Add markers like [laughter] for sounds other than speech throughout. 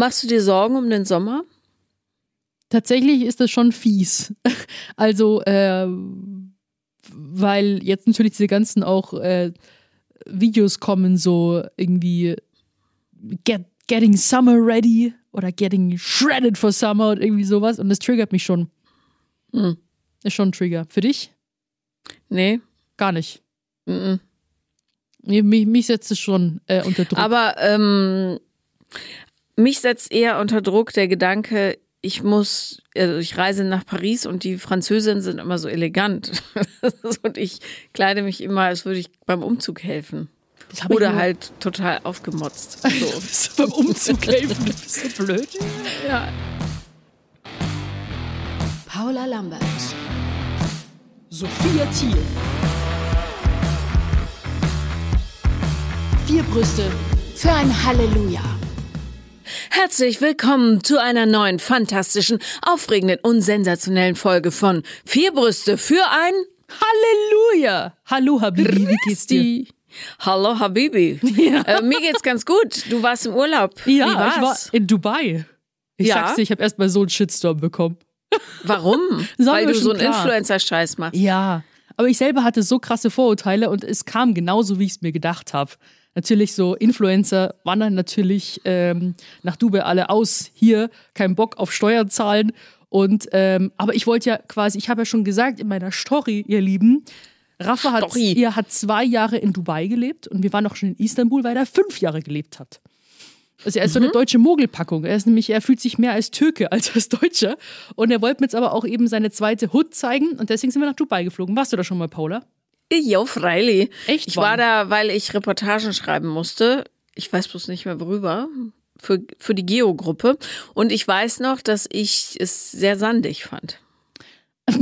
Machst du dir Sorgen um den Sommer? Tatsächlich ist das schon fies. [laughs] Also, äh, weil jetzt natürlich diese ganzen auch äh, Videos kommen, so irgendwie get, Getting Summer Ready oder Getting Shredded for Summer und irgendwie sowas. Und das triggert mich schon. Hm. Ist schon ein Trigger. Für dich? Nee. Gar nicht. Mhm. Mich, mich setzt es schon äh, unter Druck. Aber ähm, mich setzt eher unter Druck der Gedanke, ich muss, also ich reise nach Paris und die Französinnen sind immer so elegant. [laughs] und ich kleide mich immer, als würde ich beim Umzug helfen. Oder halt total aufgemotzt. [laughs] So. Bist du beim Umzug helfen? Du bist so blöd. ja. Paula Lambert. Sophia Thiel. Vier Brüste für ein Halleluja. Herzlich willkommen zu einer neuen, fantastischen, aufregenden und sensationellen Folge von Vier Brüste für ein Halleluja! Hallo Habibi, wie geht's dir? Die. Hallo Habibi. [laughs] Äh, mir geht's ganz gut. Du warst im Urlaub. Ja, Wie war's? ich war in Dubai. Ich Ja? sag's dir, ich habe erst mal so einen Shitstorm bekommen. [laughs] Warum? Weil du so einen. Influencer-Scheiß machst. Ja, aber ich selber hatte so krasse Vorurteile und es kam genauso, wie ich es mir gedacht habe. Natürlich so Influencer wandern natürlich ähm, nach Dubai alle aus. Hier kein Bock auf Steuern zahlen. Und ähm, aber ich wollte ja quasi, ich habe ja schon gesagt in meiner Story, ihr Lieben, Rafa hat, Story. ihr hat zwei Jahre in Dubai gelebt und wir waren auch schon in Istanbul, weil er fünf Jahre gelebt hat. Also er ist so Mhm. eine deutsche Mogelpackung. Er ist nämlich, er fühlt sich mehr als Türke als als Deutscher. Und er wollte mir jetzt aber auch eben seine zweite Hood zeigen und deswegen sind wir nach Dubai geflogen. Warst du da schon mal, Paula? Jo, freilich. Echt, Ich war da, weil ich Reportagen schreiben musste. Ich weiß bloß nicht mehr worüber. Für, für die Geo-Gruppe. Und ich weiß noch, dass ich es sehr sandig fand. [laughs]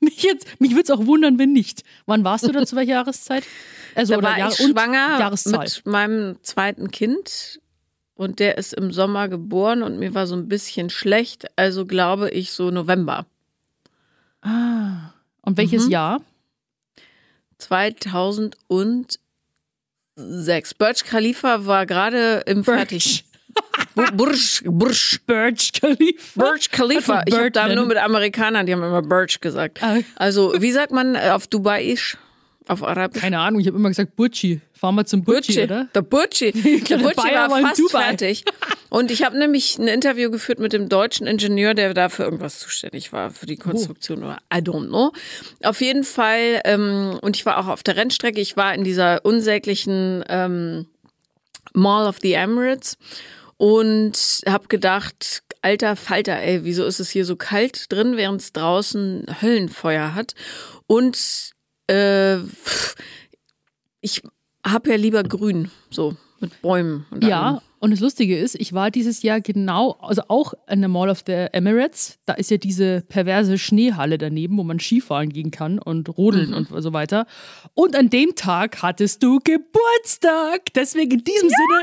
Mich, jetzt, mich würde es auch wundern, wenn nicht. Wann warst du da zu welcher Jahreszeit? Also, Da war Jahr- ich schwanger mit meinem zweiten Kind. Und der ist im Sommer geboren und mir war so ein bisschen schlecht. Also glaube ich so November. Ah. Und welches Mhm. Jahr? 2006. Burj Khalifa war gerade im Fertig. Bu- Burj, Burj. Burj Khalifa. Burj Khalifa. Einfach Ich habe da nur mit Amerikanern, die haben immer Burj gesagt. Ah. Also, wie sagt man auf Dubaiisch? Auf Arabisch? Keine Ahnung, ich habe immer gesagt Burji. Fahren wir zum Burji, oder? der Burji. [laughs] Der Bayer war war fast Dubai. fertig. Und ich habe nämlich ein Interview geführt mit dem deutschen Ingenieur, der da für irgendwas zuständig war, für die Konstruktion oder I don't know. Auf jeden Fall, ähm, und ich war auch auf der Rennstrecke, ich war in dieser unsäglichen ähm, Mall of the Emirates und habe gedacht, alter Falter, ey, wieso ist es hier so kalt drin, während es draußen Höllenfeuer hat? Und äh, ich habe ja lieber grün, so mit Bäumen. Und allem. Ja, und das Lustige ist, ich war dieses Jahr genau, also auch in der Mall of the Emirates. Da ist ja diese perverse Schneehalle daneben, wo man Skifahren gehen kann und rodeln Mhm. und so weiter. Und an dem Tag hattest du Geburtstag. Deswegen in diesem Sinne,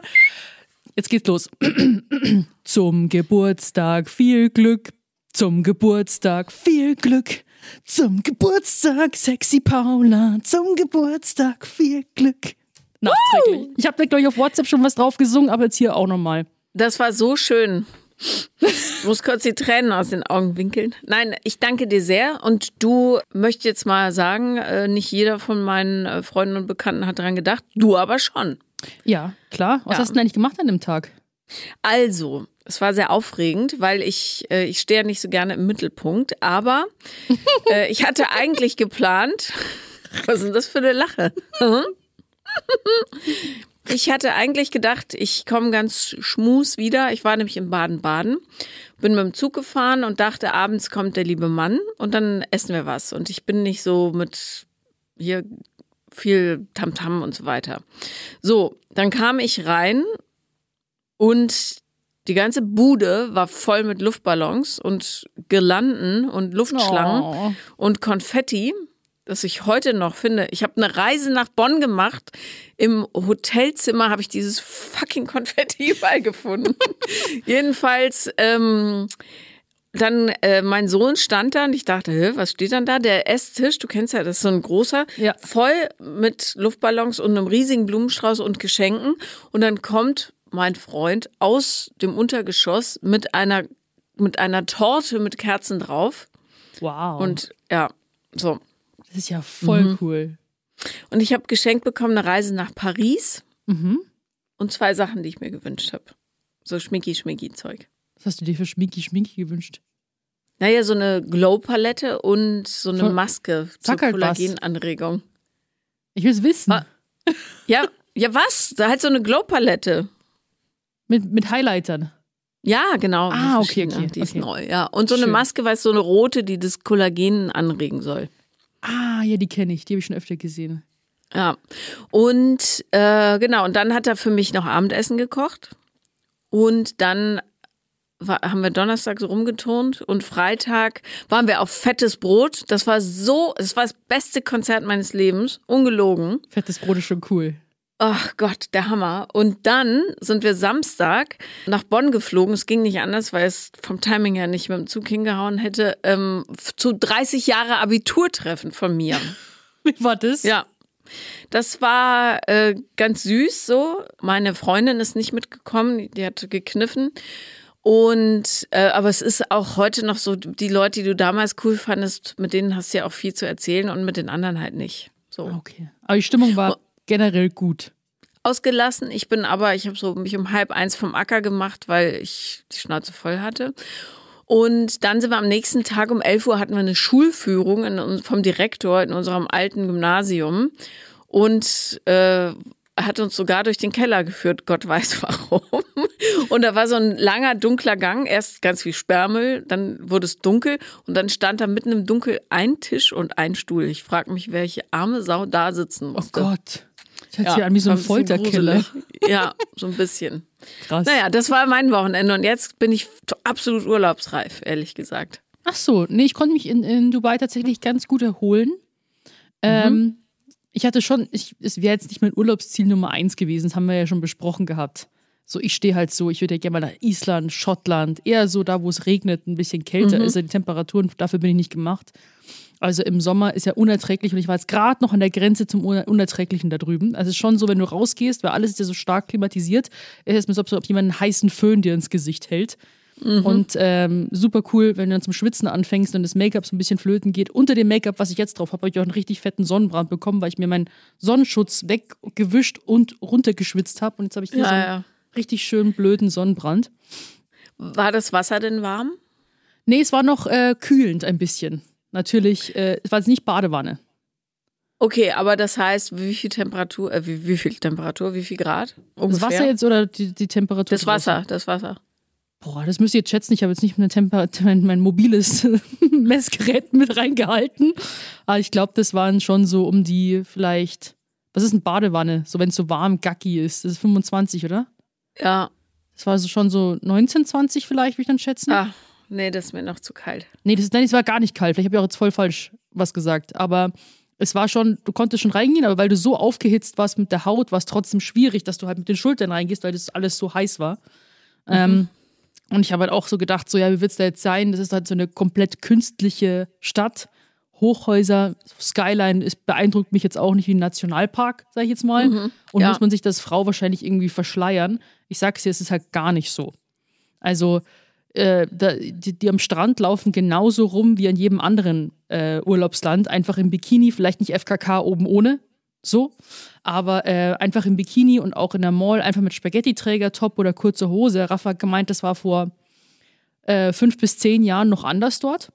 jetzt geht's los. [clears throat] Zum Geburtstag viel Glück. Zum Geburtstag viel Glück. Zum Geburtstag sexy Paula. Zum Geburtstag viel Glück. Nachträglich. Ich habe da, glaube ich, auf WhatsApp schon was drauf gesungen, aber jetzt hier auch nochmal. Das war so schön. Ich muss kurz die Tränen aus den Augen winkeln. Nein, ich danke dir sehr. Und du möchtest jetzt mal sagen, äh, nicht jeder von meinen äh, Freunden und Bekannten hat daran gedacht. Du aber schon. Ja, klar. Was Ja. hast du denn eigentlich gemacht an dem Tag? Also, es war sehr aufregend, weil ich, äh, ich stehe ja nicht so gerne im Mittelpunkt, aber äh, [laughs] ich hatte eigentlich geplant, [laughs] was ist denn das für eine Lache? Hm? Ich hatte eigentlich gedacht, ich komme ganz schmus wieder. Ich war nämlich in Baden-Baden, bin mit dem Zug gefahren und dachte, abends kommt der liebe Mann und dann essen wir was. Und ich bin nicht so mit hier viel Tamtam und so weiter. So, dann kam ich rein und die ganze Bude war voll mit Luftballons und Girlanden und Luftschlangen Oh. und Konfetti, das ich heute noch finde. Ich habe eine Reise nach Bonn gemacht. Im Hotelzimmer habe ich dieses fucking Konfetti [laughs] überall gefunden. [laughs] Jedenfalls, ähm, dann äh, mein Sohn stand da und ich dachte, Hä, was steht dann da? Der Esstisch, du kennst ja, das ist so ein großer, Ja. voll mit Luftballons und einem riesigen Blumenstrauß und Geschenken. Und dann kommt mein Freund aus dem Untergeschoss mit einer, mit einer Torte mit Kerzen drauf. Wow. Und ja, so. das ist ja voll cool. Und ich habe geschenkt bekommen eine Reise nach Paris Mhm. und zwei Sachen, die ich mir gewünscht habe. So Schmicki-Schmicki-Zeug. Was hast du dir für Schminki Schminki gewünscht? Naja, so eine Glow-Palette und so eine Voll- Maske zur Sag halt was. Kollagenanregung. Ich will es wissen. Ah. Ja, ja, was? Da halt so eine Glow-Palette. Mit, mit Highlightern. Ja, genau. Ah, okay, okay, Die ist okay. neu, ja. Und so eine Schön. Maske, weil es so eine rote, die das Kollagen anregen soll. Ah, ja, die kenne ich. Die habe ich schon öfter gesehen. Ja. Und äh, genau, und dann hat er für mich noch Abendessen gekocht. Und dann war, haben wir Donnerstag so rumgeturnt und Freitag waren wir auf fettes Brot. Das war so, es war das beste Konzert meines Lebens, ungelogen. Fettes Brot ist schon cool. Ach Gott, der Hammer. Und dann sind wir Samstag nach Bonn geflogen. Es ging nicht anders, weil es vom Timing her nicht mit dem Zug hingehauen hätte. Ähm, zu 30 Jahre Abiturtreffen von mir. [laughs] Wie war das? Ja. Das war äh, ganz süß so. Meine Freundin ist nicht mitgekommen, die hatte gekniffen. Und äh, aber es ist auch heute noch so, die Leute, die du damals cool fandest, mit denen hast du ja auch viel zu erzählen und mit den anderen halt nicht. So. Okay. Aber die Stimmung war generell gut. ausgelassen. Ich bin aber, ich habe so mich um halb eins vom Acker gemacht, weil ich die Schnauze voll hatte. Und dann sind wir am nächsten Tag um 11 Uhr hatten wir eine Schulführung in, vom Direktor in unserem alten Gymnasium und äh, hat uns sogar durch den Keller geführt, Gott weiß warum. [laughs] Und da war so ein langer, dunkler Gang, erst ganz viel Sperrmüll, dann wurde es dunkel und dann stand da mitten im Dunkel ein Tisch und ein Stuhl. Ich frage mich, welche arme Sau da sitzen Oh musste. Gott. Das hört sich an wie so ein gruselig. Ja, so ein bisschen. Krass. Naja, das war mein Wochenende und jetzt bin ich absolut urlaubsreif, ehrlich gesagt. Ach so, nee, ich konnte mich in, in Dubai tatsächlich ganz gut erholen. Ähm, ich hatte schon, ich, es wäre jetzt nicht mein Urlaubsziel Nummer eins gewesen, das haben wir ja schon besprochen gehabt. So, ich stehe halt so, ich würde ja gerne mal nach Island, Schottland, eher so da, wo es regnet, ein bisschen kälter ist, ja die Temperaturen, dafür bin ich nicht gemacht. Also im Sommer ist ja unerträglich und ich war jetzt gerade noch an der Grenze zum Uner- Unerträglichen da drüben. Also es ist schon so, wenn du rausgehst, weil alles ist ja so stark klimatisiert, ist es mir so, als ob jemand einen heißen Föhn dir ins Gesicht hält. Und ähm, super cool, wenn du dann zum Schwitzen anfängst und das Make-up so ein bisschen flöten geht. Unter dem Make-up, was ich jetzt drauf habe, habe ich auch einen richtig fetten Sonnenbrand bekommen, weil ich mir meinen Sonnenschutz weggewischt und runtergeschwitzt habe. Und jetzt habe ich hier so einen ja. richtig schönen blöden Sonnenbrand. War das Wasser denn warm? Nee, es war noch äh, kühlend ein bisschen. Natürlich, äh, es war jetzt nicht Badewanne. Okay, aber das heißt, wie viel Temperatur, äh, wie, wie viel Temperatur, wie viel Grad? Das Ungefähr? Wasser jetzt oder die, die Temperatur? Das Wasser, das Wasser. Boah, das müsst ihr jetzt schätzen. Ich habe jetzt nicht mein, Temper [laughs] mein, mein mobiles [laughs] Messgerät mit reingehalten. Aber ich glaube, das waren schon so um die vielleicht. Was ist eine Badewanne? So, wenn es so warm, gacki ist. Das ist 25, oder? Ja. Das war so schon so 19, 20 vielleicht, würde ich dann schätzen. Ah, nee, das ist mir noch zu kalt. Nee, das, nein, das war gar nicht kalt. Vielleicht habe ich auch jetzt voll falsch was gesagt. Aber es war schon, du konntest schon reingehen, aber weil du so aufgehitzt warst mit der Haut, war es trotzdem schwierig, dass du halt mit den Schultern reingehst, weil das alles so heiß war. Ähm, und ich habe halt auch so gedacht, so ja, wie wird es da jetzt sein? Das ist halt so eine komplett künstliche Stadt. Hochhäuser, Skyline ist, beeindruckt mich jetzt auch nicht wie ein Nationalpark, sage ich jetzt mal. Und ja. muss man sich das Frau wahrscheinlich irgendwie verschleiern. Ich sag's dir, es ist halt gar nicht so. Also äh, da, die, die am Strand laufen genauso rum wie an jedem anderen äh, Urlaubsland, einfach im Bikini, vielleicht nicht FKK oben ohne, so, aber äh, einfach im Bikini und auch in der Mall, einfach mit Spaghetti-Träger, Top oder kurze Hose. Rafa hat gemeint, das war vor äh, fünf bis zehn Jahren noch anders dort.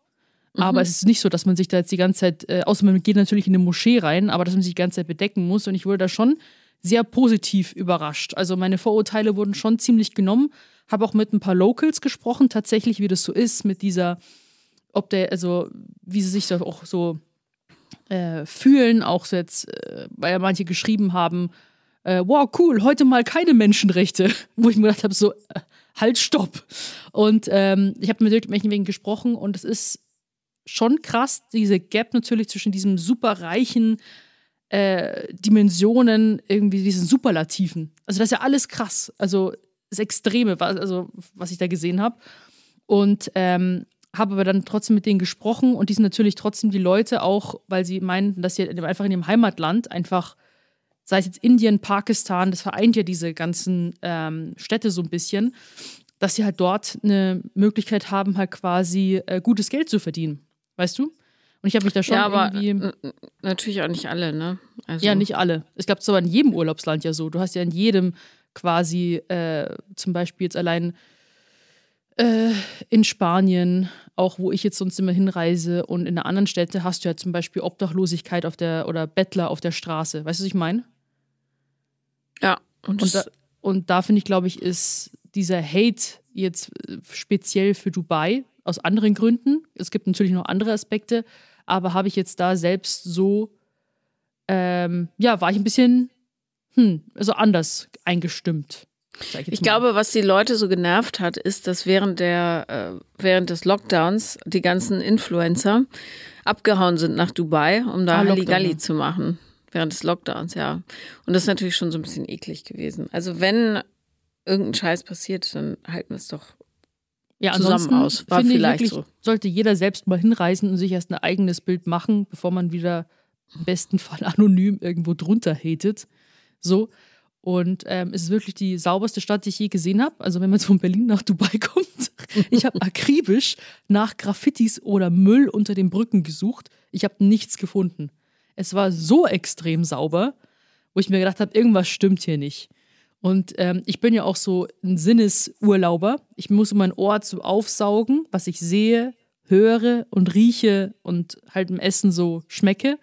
Aber es ist nicht so, dass man sich da jetzt die ganze Zeit, äh, außer man geht natürlich in eine Moschee rein, aber dass man sich die ganze Zeit bedecken muss. Und ich wurde da schon sehr positiv überrascht. Also meine Vorurteile wurden schon ziemlich genommen. Habe auch mit ein paar Locals gesprochen, tatsächlich, wie das so ist, mit dieser, ob der, also wie sie sich da auch so äh, fühlen, auch so jetzt, äh, weil ja manche geschrieben haben, äh, wow, cool, heute mal keine Menschenrechte, [laughs] wo ich mir gedacht habe, so, äh, halt, stopp. Und ähm, ich habe mit irgendwelchen wegen gesprochen und es ist schon krass, diese Gap natürlich zwischen diesem superreichen äh, Dimensionen, irgendwie diesen Superlativen. Also das ist ja alles krass. Also das Extreme, also was ich da gesehen habe. Und ähm, habe aber dann trotzdem mit denen gesprochen und die sind natürlich trotzdem die Leute auch, weil sie meinten, dass sie einfach in ihrem Heimatland einfach sei es jetzt Indien, Pakistan, das vereint ja diese ganzen ähm, Städte so ein bisschen, dass sie halt dort eine Möglichkeit haben, halt quasi äh, gutes Geld zu verdienen. Weißt du? Und ich habe mich da schon ja, aber irgendwie. natürlich auch nicht alle, ne? Also ja, nicht alle. Ich glaube, es aber in jedem Urlaubsland ja so. Du hast ja in jedem quasi äh, zum Beispiel jetzt allein äh, in Spanien, auch wo ich jetzt sonst immer hinreise und in einer anderen Städte hast du ja zum Beispiel Obdachlosigkeit auf der oder Bettler auf der Straße. Weißt du, was ich meine? Ja. Und, und da, und da finde ich, glaube ich, ist dieser Hate jetzt äh, speziell für Dubai aus anderen Gründen. Es gibt natürlich noch andere Aspekte, aber habe ich jetzt da selbst so, ähm, ja, war ich ein bisschen, hm, also anders eingestimmt. Ich, ich glaube, was die Leute so genervt hat, ist, dass während der äh, während des Lockdowns die ganzen Influencer abgehauen sind nach Dubai, um da ah, Halligalli zu machen. Während des Lockdowns, ja. Und das ist natürlich schon so ein bisschen eklig gewesen. Also wenn irgendein Scheiß passiert, dann halten wir es doch ja, zusammen aus. War vielleicht wirklich, so. Sollte jeder selbst mal hinreisen und sich erst ein eigenes Bild machen, bevor man wieder im besten Fall [laughs] anonym irgendwo drunter hatet. So. Und ähm, es ist wirklich die sauberste Stadt, die ich je gesehen habe. Also wenn man jetzt von Berlin nach Dubai [laughs] kommt. Ich habe akribisch nach Graffitis oder Müll unter den Brücken gesucht. Ich habe nichts gefunden. Es war so extrem sauber, wo ich mir gedacht habe, irgendwas stimmt hier nicht. Und ähm, ich bin ja auch so ein Sinnesurlauber. Ich muss meinen Ort so aufsaugen, was ich sehe, höre und rieche und halt im Essen so schmecke.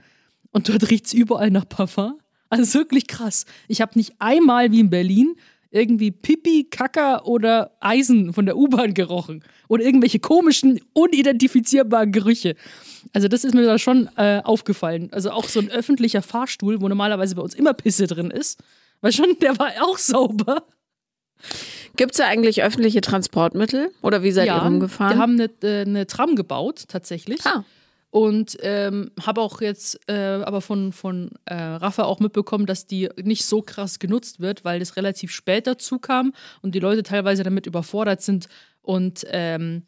Und dort riecht es überall nach Parfum. Also wirklich krass. Ich habe nicht einmal wie in Berlin irgendwie Pipi, Kacker oder Eisen von der U-Bahn gerochen. Oder irgendwelche komischen, unidentifizierbaren Gerüche. Also das ist mir da schon äh, aufgefallen. Also auch so ein öffentlicher Fahrstuhl, wo normalerweise bei uns immer Pisse drin ist. Weil schon, der war auch sauber. Gibt es da eigentlich öffentliche Transportmittel? Oder wie seid ja, ihr rumgefahren? Wir haben eine, äh, eine Tram gebaut, tatsächlich. Ah. Und ähm, habe auch jetzt äh, aber von, von äh, Rafa auch mitbekommen, dass die nicht so krass genutzt wird, weil das relativ spät dazu kam und die Leute teilweise damit überfordert sind und ähm,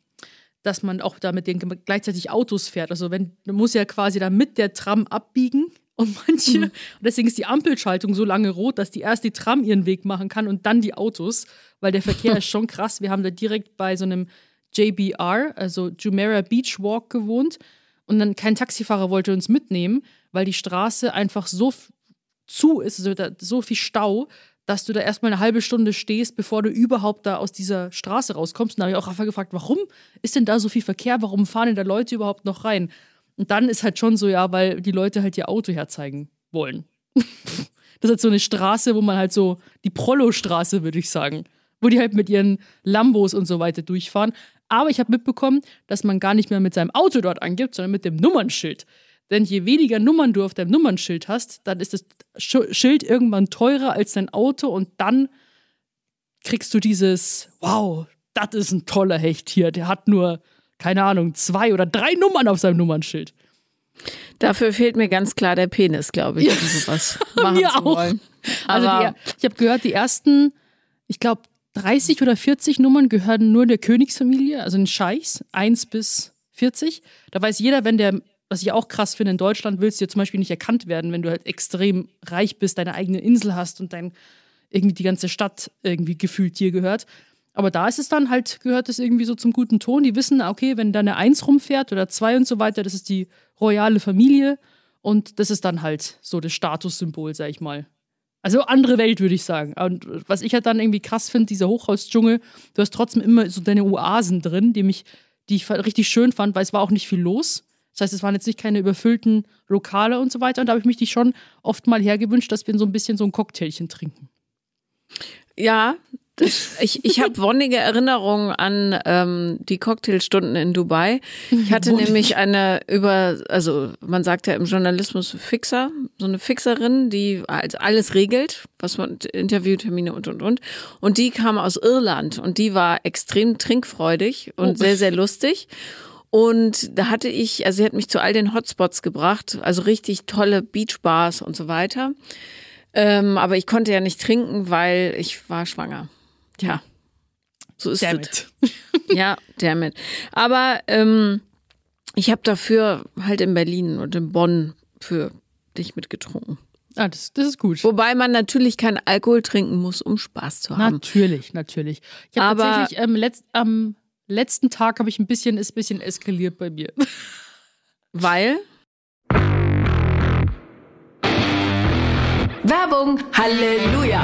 dass man auch da mit denen gleichzeitig Autos fährt. Also wenn man muss ja quasi da mit der Tram abbiegen und [laughs] manche, mhm. und deswegen ist die Ampelschaltung so lange rot, dass die erst die Tram ihren Weg machen kann und dann die Autos, weil der Verkehr [laughs] ist schon krass. Wir haben da direkt bei so einem JBR, also Jumeirah Beach Walk gewohnt und dann kein Taxifahrer wollte uns mitnehmen, weil die Straße einfach so zu ist, also so viel Stau, dass du da erstmal eine halbe Stunde stehst, bevor du überhaupt da aus dieser Straße rauskommst. Und da habe ich auch Rafa gefragt, warum ist denn da so viel Verkehr? Warum fahren denn da Leute überhaupt noch rein? Und dann ist halt schon so, ja, weil die Leute halt ihr Auto herzeigen wollen. [laughs] das ist halt so eine Straße, wo man halt so, die Prollo-Straße, würde ich sagen, wo die halt mit ihren Lambos und so weiter durchfahren. Aber ich habe mitbekommen, dass man gar nicht mehr mit seinem Auto dort angibt, sondern mit dem Nummernschild. Denn je weniger Nummern du auf deinem Nummernschild hast, dann ist das Schild irgendwann teurer als dein Auto und dann kriegst du dieses, wow, das ist ein toller Hecht hier, der hat nur, keine Ahnung, zwei oder drei Nummern auf seinem Nummernschild. Dafür fehlt mir ganz klar der Penis, glaube ich, um sowas [laughs] machen mir zu wollen. Also die, ich habe gehört, die ersten, ich glaube, 30 oder 40 Nummern gehören nur der Königsfamilie, also den Scheichs, 1 bis 40. Da weiß jeder, wenn der, was ich auch krass finde, in Deutschland willst du ja zum Beispiel nicht erkannt werden, wenn du halt extrem reich bist, deine eigene Insel hast und dein, irgendwie die ganze Stadt irgendwie gefühlt dir gehört. Aber da ist es dann halt, gehört es irgendwie so zum guten Ton. Die wissen, okay, wenn da eine Eins rumfährt oder zwei und so weiter, das ist die royale Familie. Und das ist dann halt so das Statussymbol, sag ich mal. Also andere Welt, würde ich sagen. Und was ich halt dann irgendwie krass finde, dieser Hochhausdschungel, du hast trotzdem immer so deine Oasen drin, die mich, die ich richtig schön fand, weil es war auch nicht viel los. Das heißt, es waren jetzt nicht keine überfüllten Lokale und so weiter. Und da habe ich mich die schon oft mal hergewünscht, dass wir so ein bisschen so ein Cocktailchen trinken. Ja, das, ich, ich habe wonnige Erinnerungen an ähm, die Cocktailstunden in Dubai. Ich hatte Wonnig. nämlich eine über, also man sagt ja im Journalismus Fixer, so eine Fixerin, die alles regelt, was man Interviewtermine und und und. Und die kam aus Irland und die war extrem trinkfreudig und oh. sehr sehr lustig. Und da hatte ich, also sie hat mich zu all den Hotspots gebracht, also richtig tolle Beachbars und so weiter. Ähm, aber ich konnte ja nicht trinken, weil ich war schwanger. Tja, so ist es. [laughs] ja, damit. Aber ähm, ich habe dafür halt in Berlin und in Bonn für dich mitgetrunken. Ah, das, das ist gut. Wobei man natürlich keinen Alkohol trinken muss, um Spaß zu haben. Natürlich, natürlich. Ich habe Aber- tatsächlich ähm, letzt, am letzten Tag habe ich ein bisschen, ist ein bisschen eskaliert bei mir. [laughs] Weil Werbung. Halleluja.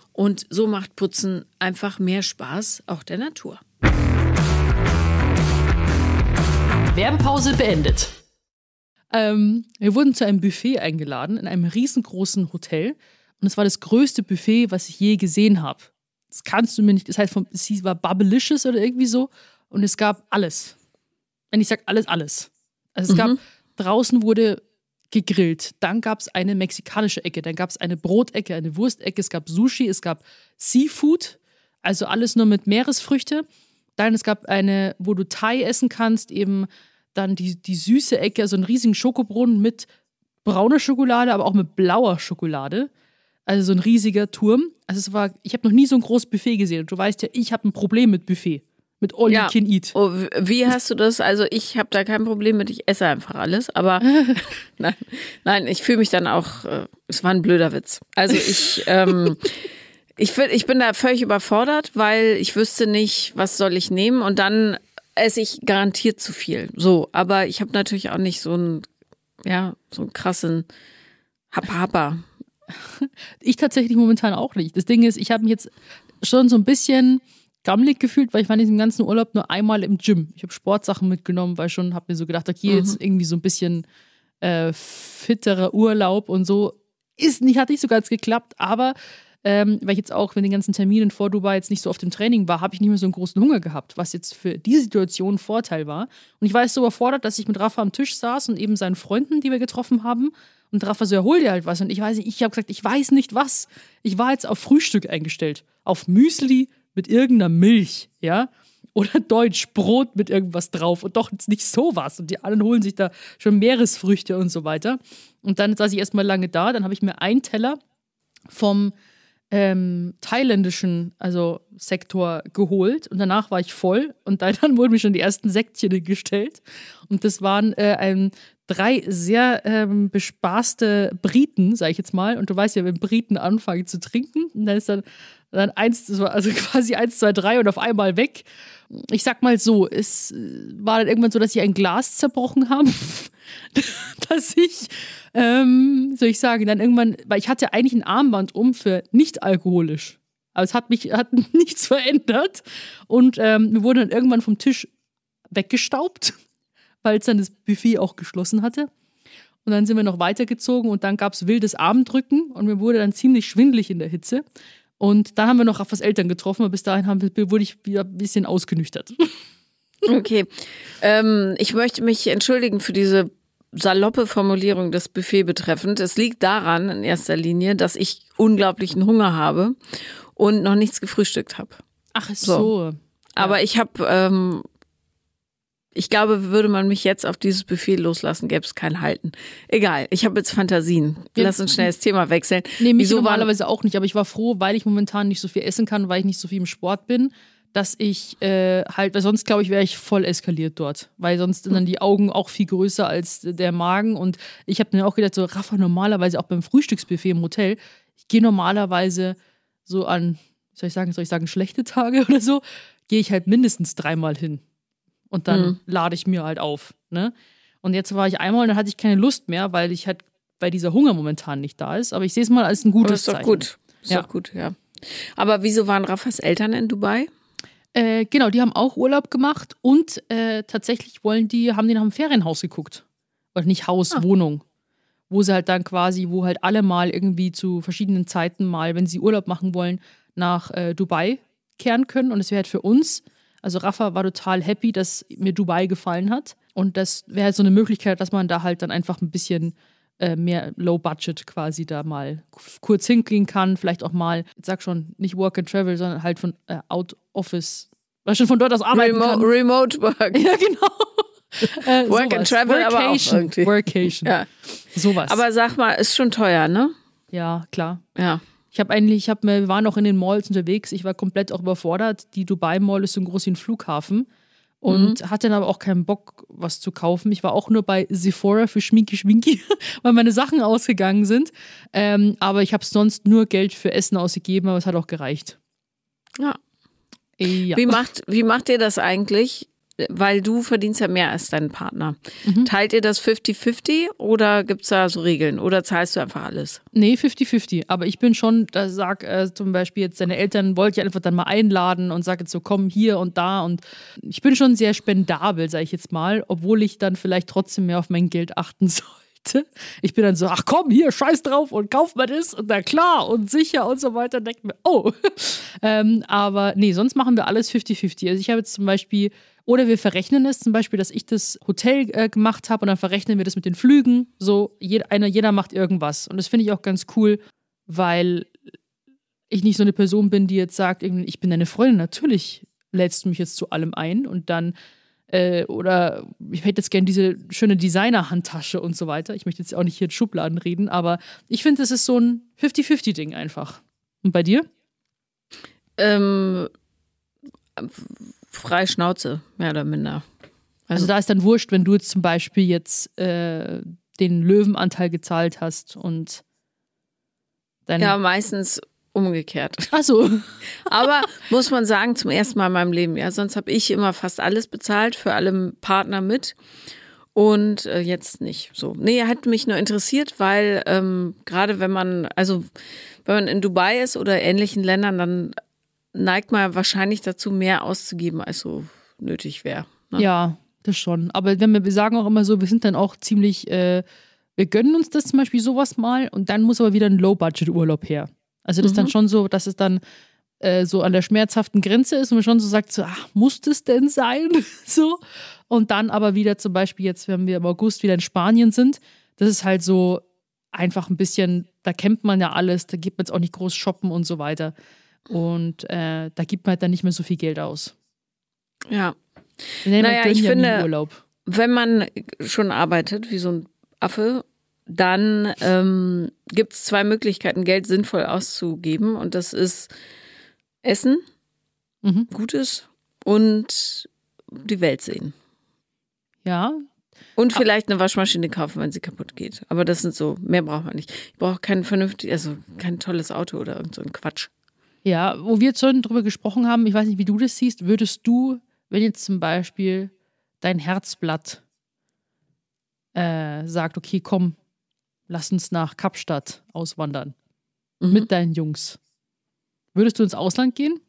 und so macht Putzen einfach mehr Spaß, auch der Natur. Werbepause beendet. Ähm, wir wurden zu einem Buffet eingeladen in einem riesengroßen Hotel. Und es war das größte Buffet, was ich je gesehen habe. Das kannst du mir nicht. Das heißt, vom, es hieß- war Bubblicious oder irgendwie so. Und es gab alles. Wenn ich sage alles, alles. Also es gab, draußen wurde gegrillt. Dann gab es eine mexikanische Ecke. Dann gab es eine Brotecke, eine Wurstecke. Es gab Sushi, es gab Seafood. Also alles nur mit Meeresfrüchte. Dann es gab eine, wo du Thai essen kannst, eben dann die, die süße Ecke, so einen riesigen Schokobrunnen mit brauner Schokolade, aber auch mit blauer Schokolade. Also so ein riesiger Turm. Also es war, ich habe noch nie so ein großes Buffet gesehen. Und du weißt ja, ich habe ein Problem mit Buffet. Mit All Ja. You Can Eat. Oh, wie hast du das? Also ich habe da kein Problem mit, ich esse einfach alles, aber [laughs] nein, nein, ich fühle mich dann auch, äh, es war ein blöder Witz. Also ich, ähm, ich, ich bin da völlig überfordert, weil ich wüsste nicht, was soll ich nehmen und dann esse ich garantiert zu viel. So, aber ich habe natürlich auch nicht so einen, ja, so einen krassen Happa-Happa. Ich tatsächlich momentan auch nicht. Das Ding ist, ich habe mich jetzt schon so ein bisschen gammelig gefühlt, weil ich war in diesem ganzen Urlaub nur einmal im Gym. Ich habe Sportsachen mitgenommen, weil schon habe mir so gedacht, okay, jetzt irgendwie so ein bisschen äh, fitterer Urlaub und so. Ist nicht, hat nicht so ganz geklappt, aber ähm, weil ich jetzt auch, wenn die ganzen Terminen vor Dubai jetzt nicht so auf dem Training war, habe ich nicht mehr so einen großen Hunger gehabt, was jetzt für diese Situation ein Vorteil war. Und ich war jetzt so überfordert, dass ich mit Rafa am Tisch saß und eben seinen Freunden, die wir getroffen haben, und Rafa so, ja, hol dir halt was. Und ich weiß nicht, ich habe gesagt, ich weiß nicht was. Ich war jetzt auf Frühstück eingestellt. Auf Müsli mit irgendeiner Milch, ja. Oder Deutsch, Brot mit irgendwas drauf. Und doch nicht sowas. Und die anderen holen sich da schon Meeresfrüchte und so weiter. Und dann saß ich erstmal lange da. Dann habe ich mir einen Teller vom ähm, thailändischen also Sektor geholt und danach war ich voll und dann, [laughs] dann wurden mir schon die ersten Säckchen gestellt und das waren äh, ein, drei sehr ähm, bespaßte Briten, sage ich jetzt mal und du weißt ja, wenn Briten anfangen zu trinken dann ist dann dann eins, also [laughs] quasi eins, zwei, drei und auf einmal weg. Ich sag mal so, es äh, war dann irgendwann so, dass sie ein Glas zerbrochen haben, [laughs] dass ich, ähm, soll ich sagen, dann irgendwann, weil ich hatte eigentlich ein Armband um für nicht alkoholisch. Aber es hat mich hat [laughs] nichts verändert. Und ähm, wir wurden dann irgendwann vom Tisch weggestaubt, weil es dann das Buffet auch geschlossen hatte. Und dann sind wir noch weitergezogen und dann gab es wildes Abendrücken und mir wurde dann ziemlich schwindlig in der Hitze. Und dann haben wir noch Raffas Eltern getroffen, aber bis dahin haben, wurde ich wieder ein bisschen ausgenüchtert. [laughs] Okay. Ähm, ich möchte mich entschuldigen für diese saloppe Formulierung des Buffet betreffend. Es liegt daran in erster Linie, dass ich unglaublichen Hunger habe und noch nichts gefrühstückt habe. Ach so. so. Ja. Aber ich habe, ähm, ich glaube, würde man mich jetzt auf dieses Buffet loslassen, gäbe es kein Halten. Egal, ich habe jetzt Fantasien. Lass uns schnell das Thema wechseln. Nee, mich Wieso normalerweise auch nicht, aber ich war froh, weil ich momentan nicht so viel essen kann, weil ich nicht so viel im Sport bin dass ich äh, halt, weil sonst glaube ich, wäre ich voll eskaliert dort. Weil sonst sind dann die Augen auch viel größer als der Magen. Und ich habe mir auch gedacht, so Rafa, normalerweise auch beim Frühstücksbuffet im Hotel, ich gehe normalerweise so an, soll ich sagen, soll ich sagen, schlechte Tage [laughs] oder so, gehe ich halt mindestens dreimal hin. Und dann mhm. lade ich mir halt auf. Ne? Und jetzt war ich einmal und dann hatte ich keine Lust mehr, weil ich halt, weil dieser Hunger momentan nicht da ist. Aber ich sehe es mal als ein gutes Zeichen. Das ist doch gut. Ist ja. doch gut, ja. Aber wieso waren Rafas Eltern in Dubai? Äh, genau, die haben auch Urlaub gemacht und äh, tatsächlich wollen die, haben die nach einem Ferienhaus geguckt. Oder nicht Haus, ah. Wohnung. Wo sie halt dann quasi, wo halt alle mal irgendwie zu verschiedenen Zeiten mal, wenn sie Urlaub machen wollen, nach äh, Dubai kehren können. Und es wäre halt für uns, also Rafa war total happy, dass mir Dubai gefallen hat. Und das wäre halt so eine Möglichkeit, dass man da halt dann einfach ein bisschen äh, mehr Low Budget quasi da mal kurz hingehen kann. Vielleicht auch mal, ich sag schon, nicht Work and Travel, sondern halt von äh, Out Office, weil schon von dort aus arbeiten Remo kann. Remote Work. [laughs] Ja, genau. [laughs] Äh, Work sowas. and Travel, Workation. aber auch irgendwie. Workation. Ja. Sowas. Aber sag mal, ist schon teuer, ne? Ja, klar. Ja. Ich habe eigentlich, ich habe, wir waren auch in den Malls unterwegs. Ich war komplett auch überfordert. Die Dubai Mall ist so groß wie ein Flughafen und mhm. hatte dann aber auch keinen Bock, was zu kaufen. Ich war auch nur bei Sephora für Schminki Schminki, [laughs] weil meine Sachen ausgegangen sind. Ähm, aber ich habe sonst nur Geld für Essen ausgegeben, aber es hat auch gereicht. Ja. ja. Wie, macht, wie macht ihr das eigentlich? Weil du verdienst ja mehr als dein Partner. Mhm. Teilt ihr das 50-50 oder gibt es da so Regeln oder zahlst du einfach alles? Nee, 50-50. Aber ich bin schon, da sag äh, zum Beispiel jetzt deine Eltern wollte ich einfach dann mal einladen und sag jetzt so, komm hier und da. Und ich bin schon sehr spendabel, sage ich jetzt mal, obwohl ich dann vielleicht trotzdem mehr auf mein Geld achten [laughs] soll. Ich bin dann so, ach komm, hier, scheiß drauf und kauf mal das und na klar und sicher und so weiter. Denkt mir, oh. [laughs] ähm, aber nee, sonst machen wir alles 50-50. Also ich habe jetzt zum Beispiel oder wir verrechnen es zum Beispiel, dass ich das Hotel äh, gemacht habe und dann verrechnen wir das mit den Flügen. So, jeder, einer, jeder macht irgendwas. Und das finde ich auch ganz cool, weil ich nicht so eine Person bin, die jetzt sagt, ich bin deine Freundin. Natürlich lädst du mich jetzt zu allem ein und dann äh, oder ich hätte jetzt gerne diese schöne Designer-Handtasche und so weiter. Ich möchte jetzt auch nicht hier in Schubladen reden, aber ich finde, das ist so ein 50-50-Ding einfach. Und bei dir? Ähm, frei Schnauze, mehr oder minder. Also, also, da ist dann wurscht, wenn du jetzt zum Beispiel jetzt äh, den Löwenanteil gezahlt hast und dann. Ja, meistens umgekehrt. Ach so. Aber muss man sagen, zum ersten Mal in meinem Leben, ja, sonst habe ich immer fast alles bezahlt für alle Partner mit. Und äh, jetzt nicht so. Nee, hat mich nur interessiert, weil ähm, gerade wenn man, also wenn man in Dubai ist oder ähnlichen Ländern, dann neigt man wahrscheinlich dazu, mehr auszugeben, als so nötig wäre. Ne? Ja, das schon. Aber wenn wir, wir sagen auch immer so, wir sind dann auch ziemlich, äh, wir gönnen uns das zum Beispiel sowas mal und dann muss aber wieder ein Low-Budget-Urlaub her. Also das mhm. ist dann mhm. schon so, dass es dann äh, so an der schmerzhaften Grenze ist und man schon so sagt, so, ach, muss das denn sein? [laughs] so. Und dann aber wieder zum Beispiel jetzt, wenn wir im August wieder in Spanien sind, das ist halt so einfach ein bisschen, da kennt man ja alles, da geht man jetzt auch nicht groß shoppen und so weiter. Und äh, da gibt man halt dann nicht mehr so viel Geld aus. Ja. Naja, ich ja finde, wenn man schon arbeitet wie so ein Affe, dann ähm, gibt es zwei Möglichkeiten, Geld sinnvoll auszugeben. Und das ist Essen, mhm. Gutes und die Welt sehen. Ja. Und vielleicht eine Waschmaschine kaufen, wenn sie kaputt geht. Aber das sind so, mehr braucht man nicht. Ich brauche kein vernünftig, also kein tolles Auto oder irgend so ein Quatsch. Ja, wo wir jetzt schon drüber gesprochen haben, ich weiß nicht, wie du das siehst, würdest du, wenn jetzt zum Beispiel dein Herzblatt äh, sagt, okay, komm, lass uns nach Kapstadt auswandern mhm. mit deinen Jungs. Würdest du ins Ausland gehen?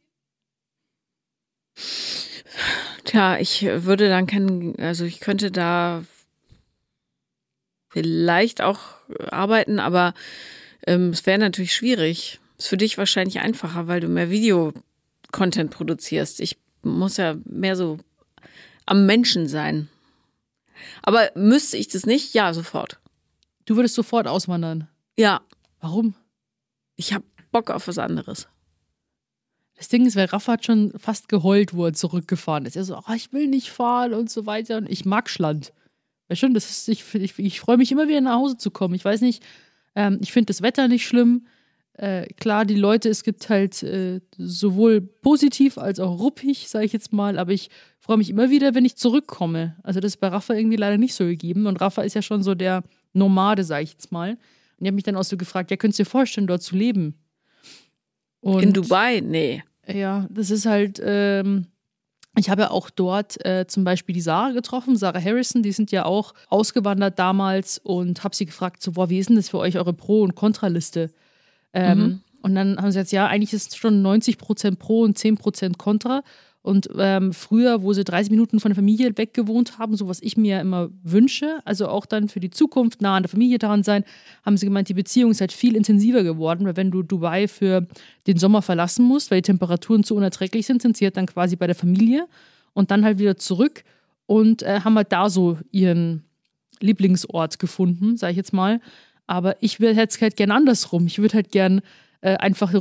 Tja, ich würde dann kennen, also ich könnte da vielleicht auch arbeiten, aber ähm, es wäre natürlich schwierig. Ist für dich wahrscheinlich einfacher, weil du mehr Video-Content produzierst. Ich muss ja mehr so am Menschen sein. Aber müsste ich das nicht? Ja, sofort. Du würdest sofort auswandern. Ja. Warum? Ich habe Bock auf was anderes. Das Ding ist, weil Rafa hat schon fast geheult, wo er zurückgefahren ist. Er so, oh, ich will nicht fahren und so weiter. Und ich mag Schland. Ja, schon, das ist, ich, ich, ich freue mich immer wieder nach Hause zu kommen. Ich weiß nicht, ähm, ich finde das Wetter nicht schlimm. Äh, klar, die Leute, es gibt halt äh, sowohl positiv als auch ruppig, sage ich jetzt mal, aber ich freue mich immer wieder, wenn ich zurückkomme. Also das ist bei Rafa irgendwie leider nicht so gegeben. Und Rafa ist ja schon so der Nomade, sage ich jetzt mal. Und ich habe mich dann auch so gefragt, ja, könntest du dir vorstellen, dort zu leben? Und, In Dubai? Nee. Ja, das ist halt, ähm, ich habe ja auch dort äh, zum Beispiel die Sarah getroffen, Sarah Harrison, die sind ja auch ausgewandert damals und habe sie gefragt, so, boah, wie ist denn das für euch, eure Pro- und Kontraliste? Ähm, mhm. Und dann haben sie jetzt, ja, eigentlich ist es schon 90 Prozent Pro und 10 Prozent Contra. Und ähm, früher, wo sie 30 Minuten von der Familie weg gewohnt haben, so was ich mir immer wünsche, also auch dann für die Zukunft nah an der Familie dran sein, haben sie gemeint, die Beziehung ist halt viel intensiver geworden, weil wenn du Dubai für den Sommer verlassen musst, weil die Temperaturen zu unerträglich sind, sind sie halt dann quasi bei der Familie und dann halt wieder zurück und äh, haben halt da so ihren Lieblingsort gefunden, sage ich jetzt mal. Aber ich will jetzt halt gern andersrum. Ich würde halt gern äh, einfach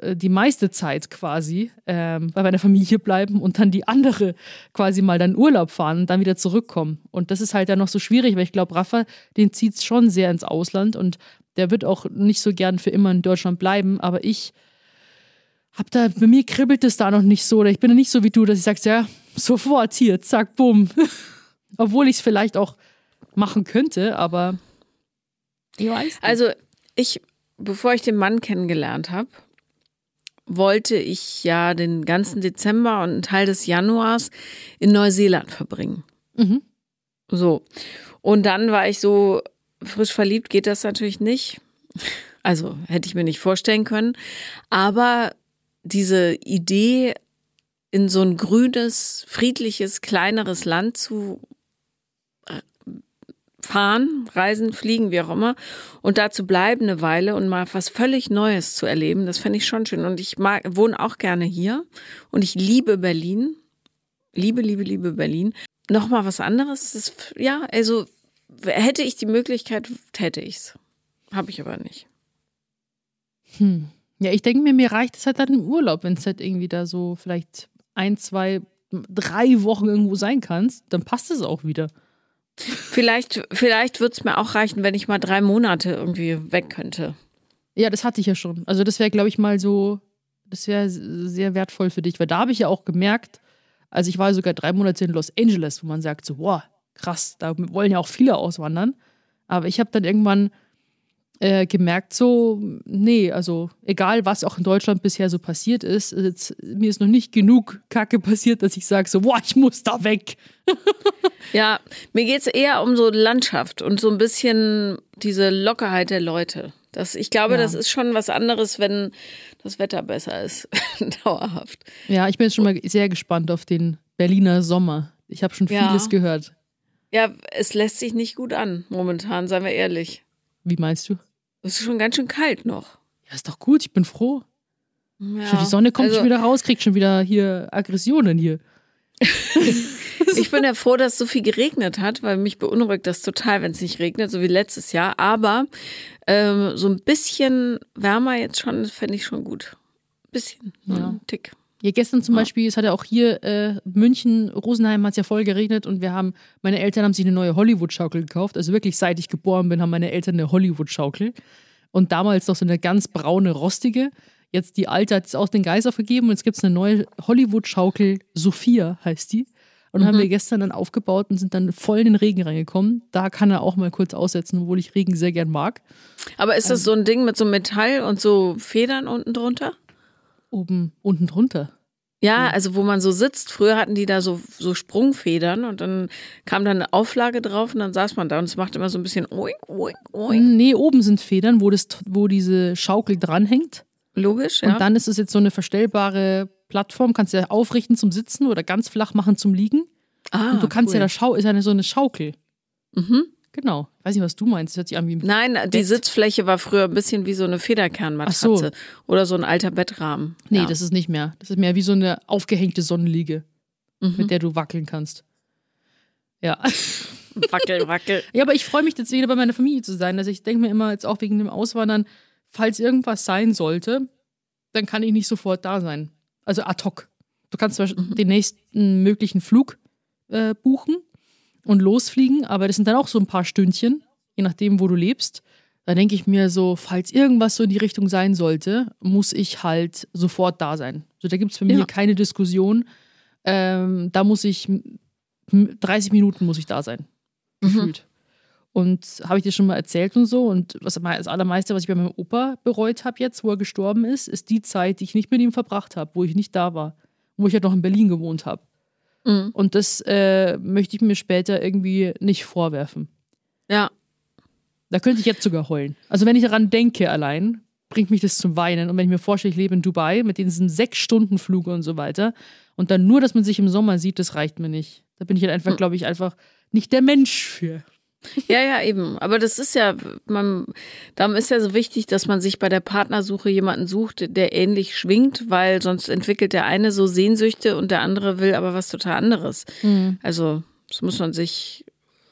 äh, die meiste Zeit quasi äh, bei meiner Familie bleiben und dann die andere quasi mal dann Urlaub fahren und dann wieder zurückkommen. Und das ist halt dann noch so schwierig, weil ich glaube, Rafa, den zieht es schon sehr ins Ausland und der wird auch nicht so gern für immer in Deutschland bleiben, aber ich hab da, bei mir kribbelt es da noch nicht so, oder ich bin nicht so wie du, dass ich sage, ja, sofort hier, zack, bumm. [laughs] Obwohl ich es vielleicht auch machen könnte, aber ich weiß nicht. Also ich bevor ich den Mann kennengelernt habe, wollte ich ja den ganzen Dezember und einen Teil des Januars in Neuseeland verbringen. Mhm. So. Und dann war ich so frisch verliebt, geht das natürlich nicht. Also hätte ich mir nicht vorstellen können. Aber diese Idee, in so ein grünes, friedliches, kleineres Land zu fahren, reisen, fliegen, wie auch immer, und da zu bleiben eine Weile und mal was völlig Neues zu erleben, das fände ich schon schön. Und ich mag, wohne auch gerne hier und ich liebe Berlin. Liebe, liebe, liebe Berlin. Nochmal was anderes, ist, ja, also hätte ich die Möglichkeit, hätte ich's. Habe ich aber nicht. Hm. Ja, ich denke mir, mir reicht es halt dann im Urlaub, wenn es halt irgendwie da so vielleicht ein, zwei, drei Wochen irgendwo sein kannst, dann passt es auch wieder. Vielleicht, vielleicht würde es mir auch reichen, wenn ich mal drei Monate irgendwie weg könnte. Ja, das hatte ich ja schon. Also das wäre, glaube ich, mal so, das wäre sehr wertvoll für dich, weil da habe ich ja auch gemerkt, also ich war sogar drei Monate in Los Angeles, wo man sagt so, wow, krass, da wollen ja auch viele auswandern. Aber ich habe dann irgendwann äh, gemerkt, so, nee, also egal, was auch in Deutschland bisher so passiert ist, jetzt, mir ist noch nicht genug Kacke passiert, dass ich sage, so, boah, ich muss da weg. [laughs] ja, mir geht es eher um so Landschaft und so ein bisschen diese Lockerheit der Leute. Das, ich glaube, ja. das ist schon was anderes, wenn das Wetter besser ist, [laughs] dauerhaft. Ja, ich bin jetzt schon mal sehr gespannt auf den Berliner Sommer. Ich habe schon vieles ja. gehört. Ja, es lässt sich nicht gut an, momentan, seien wir ehrlich. Wie meinst du? Es ist schon ganz schön kalt noch. Ja, ist doch gut, ich bin froh. Ja, die Sonne kommt also, schon wieder raus, kriegt schon wieder hier Aggressionen hier. [laughs] ich bin ja froh, dass so viel geregnet hat, weil mich beunruhigt das total, wenn es nicht regnet, so wie letztes Jahr. Aber ähm, so ein bisschen wärmer jetzt schon, fände ich schon gut. Bisschen, ja. ein Tick. Ja, gestern zum ja. Beispiel, es hat ja auch hier äh, München, Rosenheim hat es ja voll geregnet und wir haben, meine Eltern haben sich eine neue Hollywood-Schaukel gekauft. Also wirklich, seit ich geboren bin, haben meine Eltern eine Hollywood-Schaukel. Und damals noch so eine ganz braune, rostige. Jetzt die alte hat es auch den Geist aufgegeben und jetzt gibt es eine neue Hollywood-Schaukel, Sophia heißt die. Und mhm. haben wir gestern dann aufgebaut und sind dann voll in den Regen reingekommen. Da kann er auch mal kurz aussetzen, obwohl ich Regen sehr gern mag. Aber ist das ähm, so ein Ding mit so Metall und so Federn unten drunter? Oben, unten drunter. Ja, also wo man so sitzt. Früher hatten die da so, so Sprungfedern und dann kam da eine Auflage drauf und dann saß man da und es macht immer so ein bisschen oink, oink, oink. Nee, oben sind Federn, wo, das, wo diese Schaukel dranhängt. Logisch, ja. Und dann ist es jetzt so eine verstellbare Plattform, kannst du ja aufrichten zum Sitzen oder ganz flach machen zum Liegen. ah, und du kannst cool. ja da schau, ist ja eine, so eine Schaukel. Mhm. Genau. Ich weiß nicht, was du meinst. Das hört sich an wie ein Nein, die Bett. Sitzfläche war früher ein bisschen wie so eine Federkernmatratze so. oder so ein alter Bettrahmen. Nee, ja. das ist nicht mehr. Das ist mehr wie so eine aufgehängte Sonnenliege, Mhm. mit der du wackeln kannst. Ja. [laughs] wackel, wackel. Ja, aber ich freue mich jetzt wieder bei meiner Familie zu sein. Also ich denke mir immer jetzt auch wegen dem Auswandern, falls irgendwas sein sollte, dann kann ich nicht sofort da sein. Also ad hoc. Du kannst zwar den nächsten möglichen Flug äh, buchen und losfliegen, aber das sind dann auch so ein paar Stündchen, je nachdem, wo du lebst. Da denke ich mir so, falls irgendwas so in die Richtung sein sollte, muss ich halt sofort da sein. So, da gibt es bei mir Ja. keine Diskussion. Ähm, da muss ich, m- 30 Minuten muss ich da sein gefühlt. Und habe ich dir schon mal erzählt und so. Und was das Allermeiste, was ich bei meinem Opa bereut habe jetzt, wo er gestorben ist, ist die Zeit, die ich nicht mit ihm verbracht habe, wo ich nicht da war, wo ich ja noch in Berlin gewohnt habe. Mhm. Und das äh, möchte ich mir später irgendwie nicht vorwerfen. Ja, Da könnte ich jetzt sogar heulen. Also wenn ich daran denke allein, bringt mich das zum Weinen. Und wenn ich mir vorstelle, ich lebe in Dubai mit diesen sechs Stunden Flug und so weiter und dann nur, dass man sich im Sommer sieht, das reicht mir nicht. Da bin ich halt einfach, glaube ich, einfach nicht der Mensch für. Ja, ja, eben. Aber das ist ja, man, darum ist ja so wichtig, dass man sich bei der Partnersuche jemanden sucht, der ähnlich schwingt, weil sonst entwickelt der eine so Sehnsüchte und der andere will aber was total anderes. Also, das muss man sich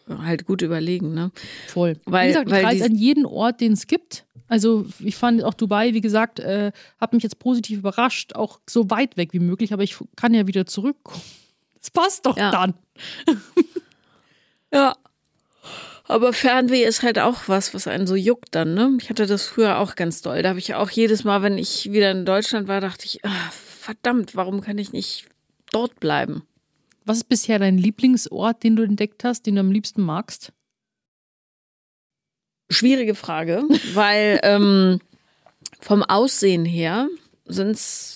halt gut überlegen, ne? Voll. Weil- wie gesagt, weil ich reise die- an jeden Ort, den es gibt. Also ich fand auch Dubai, wie gesagt, äh, hat mich jetzt positiv überrascht, auch so weit weg wie möglich, aber ich kann ja wieder zurückkommen. Das passt doch Ja. dann. Ja. Aber Fernweh ist halt auch was, was einen so juckt dann, ne? Ich hatte das früher auch ganz doll. Da habe ich auch jedes Mal, wenn ich wieder in Deutschland war, dachte ich, ah, verdammt, warum kann ich nicht dort bleiben? Was ist bisher dein Lieblingsort, den du entdeckt hast, den du am liebsten magst? Schwierige Frage, [laughs] weil ähm, vom Aussehen her sind's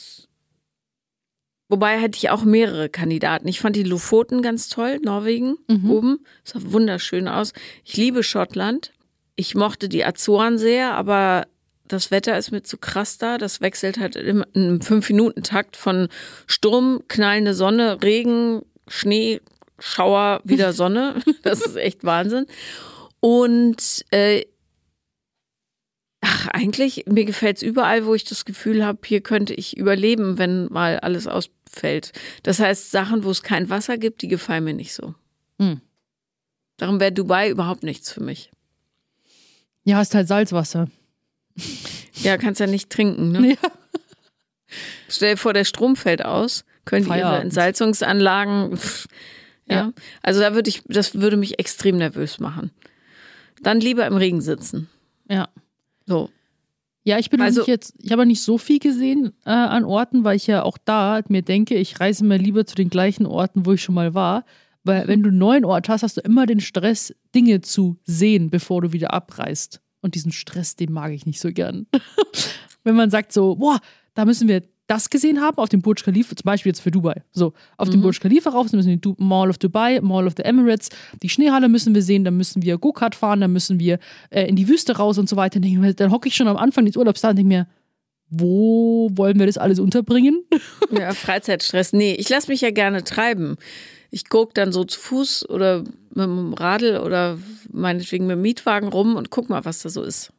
Wobei hätte ich auch mehrere Kandidaten. Ich fand die Lofoten ganz toll, Norwegen oben. Sah wunderschön aus. Ich liebe Schottland. Ich mochte die Azoren sehr, aber das Wetter ist mir zu krass da. Das wechselt halt im, im Fünf-Minuten-Takt von Sturm, knallende Sonne, Regen, Schnee, Schauer, wieder [laughs] Sonne. Das ist echt Wahnsinn. Und äh, ach, eigentlich, mir gefällt's überall, wo ich das Gefühl habe, hier könnte ich überleben, wenn mal alles ausfällt. Das heißt, Sachen, wo es kein Wasser gibt, die gefallen mir nicht so. Hm. Darum wäre Dubai überhaupt nichts für mich. Ja, hast halt Salzwasser. Ja, kannst ja nicht trinken, ne? Ja. Stell dir vor, der Strom fällt aus, können die ihre. Entsalzungsanlagen. pff, Ja. Ja. Also da würde ich, das würde mich extrem nervös machen. Dann lieber im Regen sitzen. Ja. So. Ja, ich bin Also- jetzt, ich habe nicht so viel gesehen äh, an Orten, weil ich ja auch da mir denke, ich reise mir lieber zu den gleichen Orten, wo ich schon mal war. Weil wenn du einen neuen Ort hast, hast du immer den Stress, Dinge zu sehen, bevor du wieder abreist. Und diesen Stress, den mag ich nicht so gern. [laughs] wenn man sagt so, boah, da müssen wir das gesehen haben auf dem Burj Khalifa, zum Beispiel jetzt für Dubai. So, auf dem Burj Khalifa rauf, dann müssen wir die Du- Mall of Dubai, Mall of the Emirates, die Schneehalle müssen wir sehen, dann müssen wir Go-Kart fahren, dann müssen wir äh, in die Wüste raus und so weiter. Mir, dann hocke ich schon am Anfang des Urlaubs da und denke mir, wo wollen wir das alles unterbringen? [laughs] Ja, Freizeitstress. Nee, ich lasse mich ja gerne treiben. Ich guck dann so zu Fuß oder mit dem Radl oder meinetwegen mit dem Mietwagen rum und guck mal, was da so ist.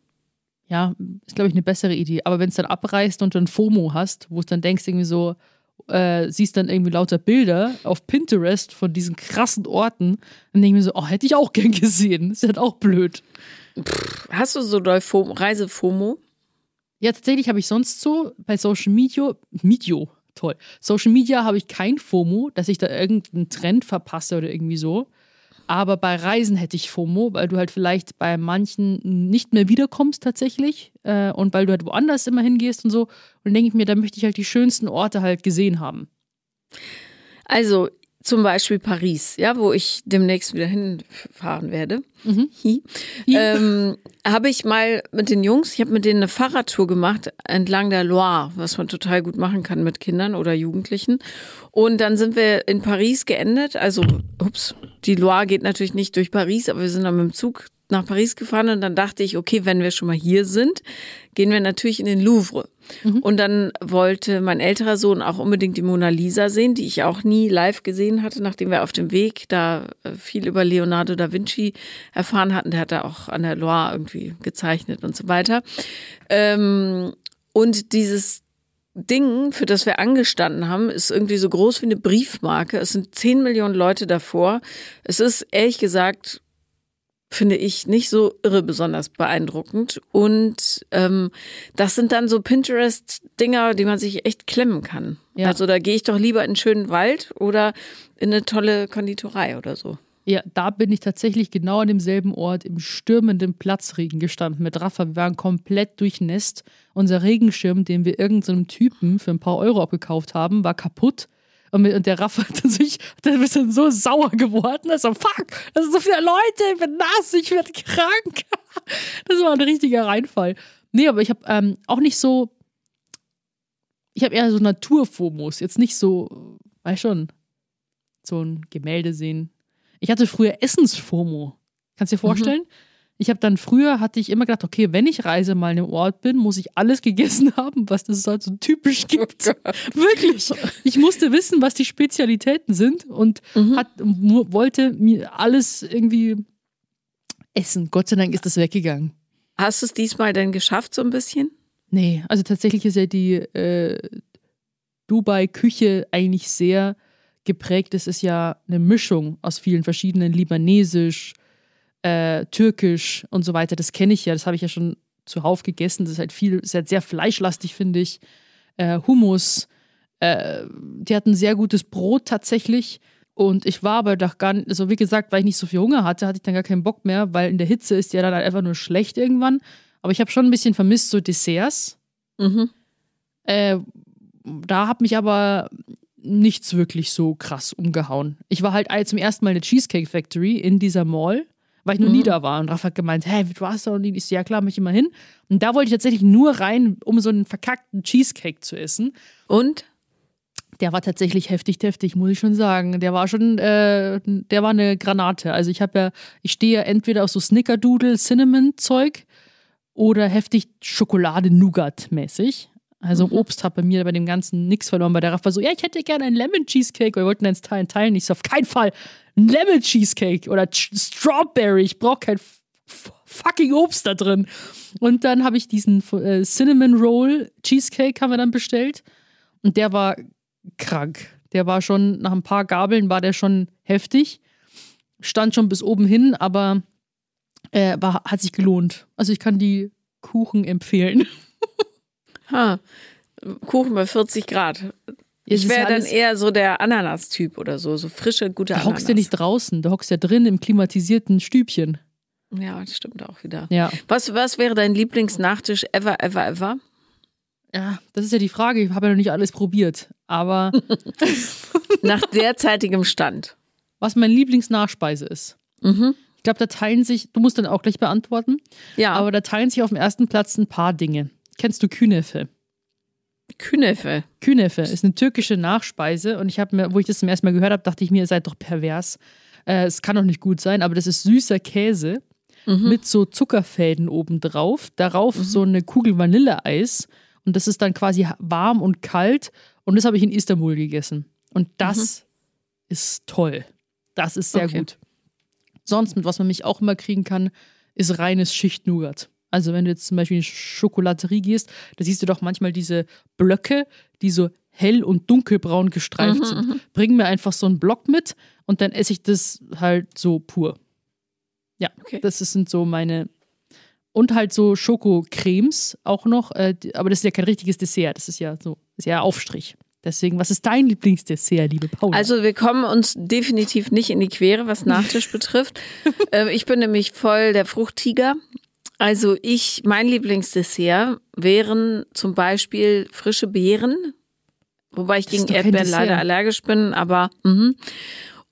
Ja, ist, glaube ich, eine bessere Idee. Aber wenn es dann abreißt und dann FOMO hast, wo es dann denkst, irgendwie so, äh, siehst dann irgendwie lauter Bilder auf Pinterest von diesen krassen Orten, dann denke ich mir so, oh, hätte ich auch gern gesehen. Ist halt auch blöd. Hast du so doll FOMO, Reise-FOMO? Ja, tatsächlich habe ich sonst so bei Social Media, Medio, toll. Social Media habe ich kein FOMO, dass ich da irgendeinen Trend verpasse oder irgendwie so. Aber bei Reisen hätte ich FOMO, weil du halt vielleicht bei manchen nicht mehr wiederkommst tatsächlich äh, und weil du halt woanders immer hingehst und so. Und dann denke ich mir, da möchte ich halt die schönsten Orte halt gesehen haben. Also zum Beispiel Paris, ja, wo ich demnächst wieder hinfahren werde. Hi. Ähm, habe ich mal mit den Jungs, ich habe mit denen eine Fahrradtour gemacht entlang der Loire, was man total gut machen kann mit Kindern oder Jugendlichen. Und dann sind wir in Paris geendet. Also, ups, die Loire geht natürlich nicht durch Paris, aber wir sind dann mit dem Zug nach Paris gefahren und dann dachte ich, okay, wenn wir schon mal hier sind, gehen wir natürlich in den Louvre. Mhm. Und dann wollte mein älterer Sohn auch unbedingt die Mona Lisa sehen, die ich auch nie live gesehen hatte, nachdem wir auf dem Weg da äh, viel über Leonardo da Vinci erfahren hatten. Der hat da auch an der Loire irgendwie gezeichnet und so weiter. Ähm, und dieses Ding, für das wir angestanden haben, ist irgendwie so groß wie eine Briefmarke. Es sind 10 Millionen Leute davor. Es ist ehrlich gesagt, finde ich, nicht so irre besonders beeindruckend. Und ähm, das sind dann so Pinterest-Dinger, die man sich echt klemmen kann. Ja. Also da gehe ich doch lieber in einen schönen Wald oder in eine tolle Konditorei oder so. Ja, da bin ich tatsächlich genau an demselben Ort im stürmenden Platzregen gestanden mit Rafa. Wir waren komplett durchnässt. Unser Regenschirm, den wir irgendeinem Typen für ein paar Euro abgekauft haben, war kaputt. Und, mit, und der Rafa hat sich der ist dann so sauer geworden. Also, fuck, das sind so viele Leute, ich bin nass, ich werde krank. [laughs] Das war ein richtiger Reinfall. Nee, aber ich habe ähm, auch nicht so. Ich habe eher so Naturfomos. Jetzt nicht so, weiß schon, so ein Gemälde sehen, ich hatte früher Essensfomo. Kannst du dir mhm. vorstellen? Mhm. Ich habe dann früher hatte ich immer gedacht, okay, wenn ich reise mal in einem Ort bin, muss ich alles gegessen [laughs] haben, was es halt so typisch oh gibt. Oh Wirklich. Ich musste wissen, was die Spezialitäten sind und mhm. hat, wollte mir alles irgendwie essen. Gott sei Dank ist das weggegangen. Hast du es diesmal denn geschafft, so ein bisschen? Nee, also tatsächlich ist ja die äh, Dubai-Küche eigentlich sehr geprägt ist, ist ja eine Mischung aus vielen verschiedenen Libanesisch, äh, Türkisch und so weiter. Das kenne ich ja, das habe ich ja schon zuhauf gegessen. Das ist halt viel, ist halt sehr fleischlastig, finde ich. Äh, Hummus. Äh, die hatten sehr gutes Brot tatsächlich. Und ich war aber doch gar nicht, also wie gesagt, weil ich nicht so viel Hunger hatte, hatte ich dann gar keinen Bock mehr, weil in der Hitze ist ja dann halt einfach nur schlecht irgendwann. Aber ich habe schon ein bisschen vermisst, so Desserts. Mhm. Äh, da hat mich aber nichts wirklich so krass umgehauen. Ich war halt zum ersten Mal in der Cheesecake Factory in dieser Mall, weil ich noch mhm. nie da war. Und Rafa hat gemeint, hey, du warst da noch nie? Ich so, ja klar, mich immer hin. Und da wollte ich tatsächlich nur rein, um so einen verkackten Cheesecake zu essen. Und? Der war tatsächlich heftig, heftig, muss ich schon sagen. Der war schon, äh, der war eine Granate. Also ich habe ja, ich stehe ja entweder auf so Snickerdoodle, Cinnamon-Zeug oder heftig Schokolade-Nougat-mäßig. Also mhm. Obst hat bei mir bei dem Ganzen nichts verloren. Bei der Raff war so, ja, ich hätte gerne einen Lemon Cheesecake. Wir wollten eins teilen, teilen. Ich so, auf keinen Fall ein Lemon Cheesecake oder Ch Strawberry. Ich brauche kein fucking Obst da drin. Und dann habe ich diesen äh, Cinnamon Roll Cheesecake haben wir dann bestellt. Und der war krank. Der war schon, nach ein paar Gabeln war der schon heftig. Stand schon bis oben hin, aber äh, war, hat sich gelohnt. Also ich kann die Kuchen empfehlen. [laughs] Ha. Kuchen bei 40 Grad. Ich wäre dann eher so der Ananas-Typ oder so, so frische, gute Ananas. Du hockst ja nicht draußen, du hockst ja drin im klimatisierten Stübchen. Ja, das stimmt auch wieder. Ja. Was, was wäre dein Lieblingsnachtisch ever, ever, ever? Ja, das ist ja die Frage. Ich habe ja noch nicht alles probiert. Aber. [laughs] Nach derzeitigem Stand. Was mein Lieblingsnachspeise ist. Mhm. Ich glaube, da teilen sich, du musst dann auch gleich beantworten. Ja. Aber da teilen sich auf dem ersten Platz ein paar Dinge. Kennst du Künefe? Künefe. Künefe ist eine türkische Nachspeise und ich habe mir, wo ich das zum ersten Mal gehört habe, dachte ich mir, ihr seid doch pervers. Äh, es kann doch nicht gut sein, aber das ist süßer Käse mhm. mit so Zuckerfäden obendrauf. Darauf mhm. so eine Kugel Vanilleeis und das ist dann quasi warm und kalt und das habe ich in Istanbul gegessen. Und das mhm. ist toll. Das ist sehr okay. gut. Sonst, mit was man mich auch immer kriegen kann, ist reines Schicht-Nougat. Also wenn du jetzt zum Beispiel in die Schokolaterie gehst, da siehst du doch manchmal diese Blöcke, die so hell und dunkelbraun gestreift mhm, sind. Mhm. Bring mir einfach so einen Block mit und dann esse ich das halt so pur. Ja, okay. das sind so meine. Und halt so Schokocremes auch noch, äh, aber das ist ja kein richtiges Dessert, das ist ja so, ist ja Aufstrich. Deswegen, was ist dein Lieblingsdessert, liebe Paula? Also wir kommen uns definitiv nicht in die Quere, was Nachtisch [laughs] betrifft. äh, ich bin nämlich voll der Fruchttiger. Also ich, mein Lieblingsdessert wären zum Beispiel frische Beeren, wobei ich gegen Erdbeeren leider allergisch bin, aber mh.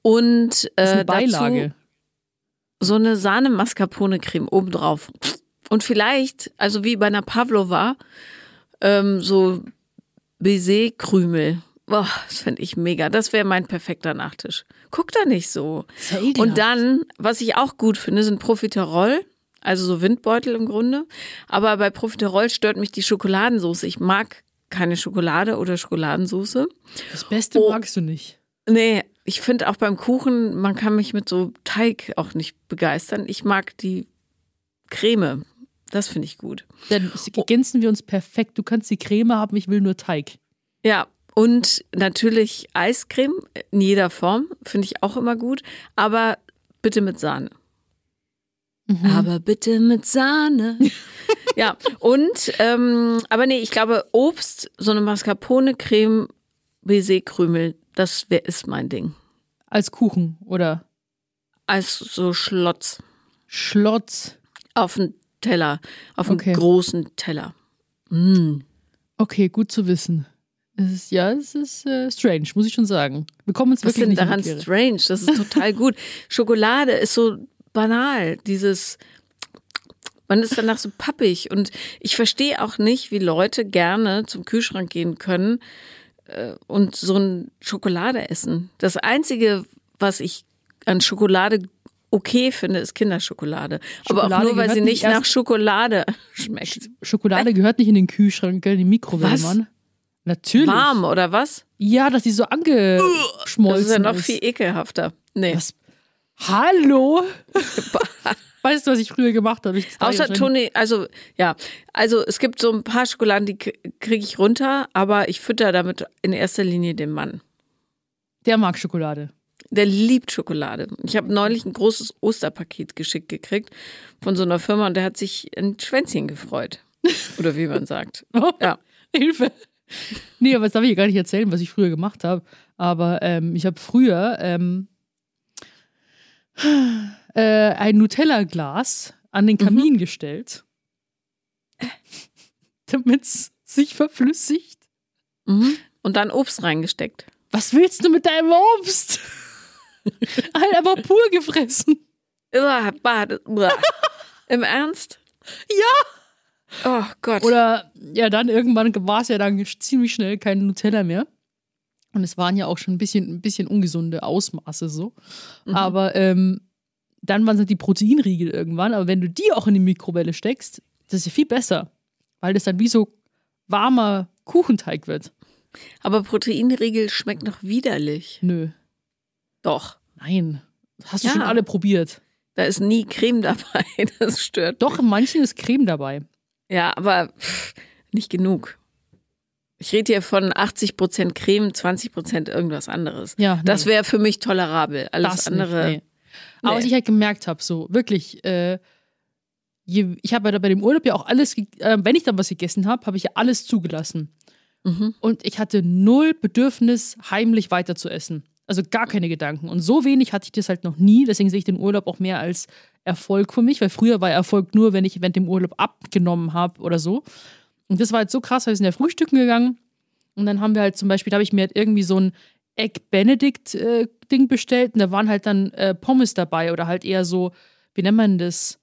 und äh. Dazu so eine Sahne-Mascarpone-Creme obendrauf. Und vielleicht, also wie bei einer Pavlova, ähm, so Baiser-Krümel. Boah, das fände ich mega. Das wäre mein perfekter Nachtisch. Guck da nicht so. Und dann, was ich auch gut finde, sind Profiterol Also so Windbeutel im Grunde. Aber bei Profiterol stört mich die Schokoladensauce. Ich mag keine Schokolade oder Schokoladensauce. Das Beste oh. magst du nicht. Nee, ich finde auch beim Kuchen, man kann mich mit so Teig auch nicht begeistern. Ich mag die Creme. Das finde ich gut. Dann ergänzen wir uns perfekt. Du kannst die Creme haben, ich will nur Teig. Ja, und natürlich Eiscreme in jeder Form, finde ich auch immer gut, aber bitte mit Sahne. Mhm. Aber bitte mit Sahne. [laughs] ja, und, ähm, aber nee, ich glaube, Obst, so eine Mascarpone-Creme, Baiser-Krümel, das wär, ist mein Ding. Als Kuchen, oder? Als so Schlotz. Schlotz. Auf einen Teller, auf einen okay. großen Teller. Mm. Okay, gut zu wissen. Es ist, ja, es ist äh, strange, muss ich schon sagen. Wir kommen jetzt Was wirklich ist denn daran strange? Das ist total gut. [laughs] Schokolade ist so banal. Dieses, man ist danach so pappig. Und ich verstehe auch nicht, wie Leute gerne zum Kühlschrank gehen können äh, und so ein Schokolade essen. Das Einzige, was ich an Schokolade okay finde, ist Kinderschokolade. Schokolade Aber auch nur, weil sie nicht nach Schokolade schmeckt. Schokolade gehört nicht in den Kühlschrank, in die Mikrowelle, was? Mann. Natürlich. Warm, oder was? Ja, dass die so angeschmolzen ist. Das ist ja noch viel ekelhafter. Nee. Was? Hallo? [laughs] weißt du, was ich früher gemacht habe? Außer Toni, also ja, also es gibt so ein paar Schokoladen, die kriege ich runter, aber ich fütter damit in erster Linie den Mann. Der mag Schokolade. Der liebt Schokolade. Ich habe neulich ein großes Osterpaket geschickt gekriegt von so einer Firma und der hat sich ein Schwänzchen gefreut. Oder wie man sagt. [laughs] Oh, ja. Hilfe. Nee, aber das darf ich gar nicht erzählen, was ich früher gemacht habe. Aber ähm, ich habe früher ähm, äh, ein Nutella-Glas an den Kamin mhm. gestellt, [laughs] damit es sich verflüssigt. Mhm. Und dann Obst reingesteckt. Was willst du mit deinem Obst? [laughs] halt einfach pur gefressen. [laughs] Im Ernst? Ja. Oh Gott. Oder ja, dann irgendwann war es ja dann ziemlich schnell kein Nutella mehr. Und es waren ja auch schon ein bisschen, ein bisschen ungesunde Ausmaße so. Mhm. Aber ähm, dann waren es halt die Proteinriegel irgendwann. Aber wenn du die auch in die Mikrowelle steckst, das ist ja viel besser. Weil das dann wie so warmer Kuchenteig wird. Aber Proteinriegel schmeckt noch widerlich. Nö. Doch. Nein. Hast du ja. schon alle probiert? Da ist nie Creme [laughs] dabei. Das stört. Doch, in manchen ist Creme dabei. Ja, aber pff, nicht genug. Ich rede hier von 80 Prozent Creme, 20 Prozent irgendwas anderes. Ja, nee. Das wäre für mich tolerabel. Alles das andere. Nicht, nee. Aber nee. was ich halt gemerkt habe, so wirklich, äh, ich habe ja bei dem Urlaub ja auch alles, äh, wenn ich dann was gegessen habe, habe ich ja alles zugelassen. Mhm. Und ich hatte null Bedürfnis, heimlich weiter zu essen. Also gar keine Gedanken. Und so wenig hatte ich das halt noch nie. Deswegen sehe ich den Urlaub auch mehr als Erfolg für mich, weil früher war Erfolg nur, wenn ich während dem Urlaub abgenommen habe oder so. Und das war halt so krass, weil wir sind ja frühstücken gegangen. Und dann haben wir halt zum Beispiel, da habe ich mir halt irgendwie so ein Egg Benedict-Ding äh, bestellt. Und da waren halt dann äh, Pommes dabei oder halt eher so, wie nennt man das?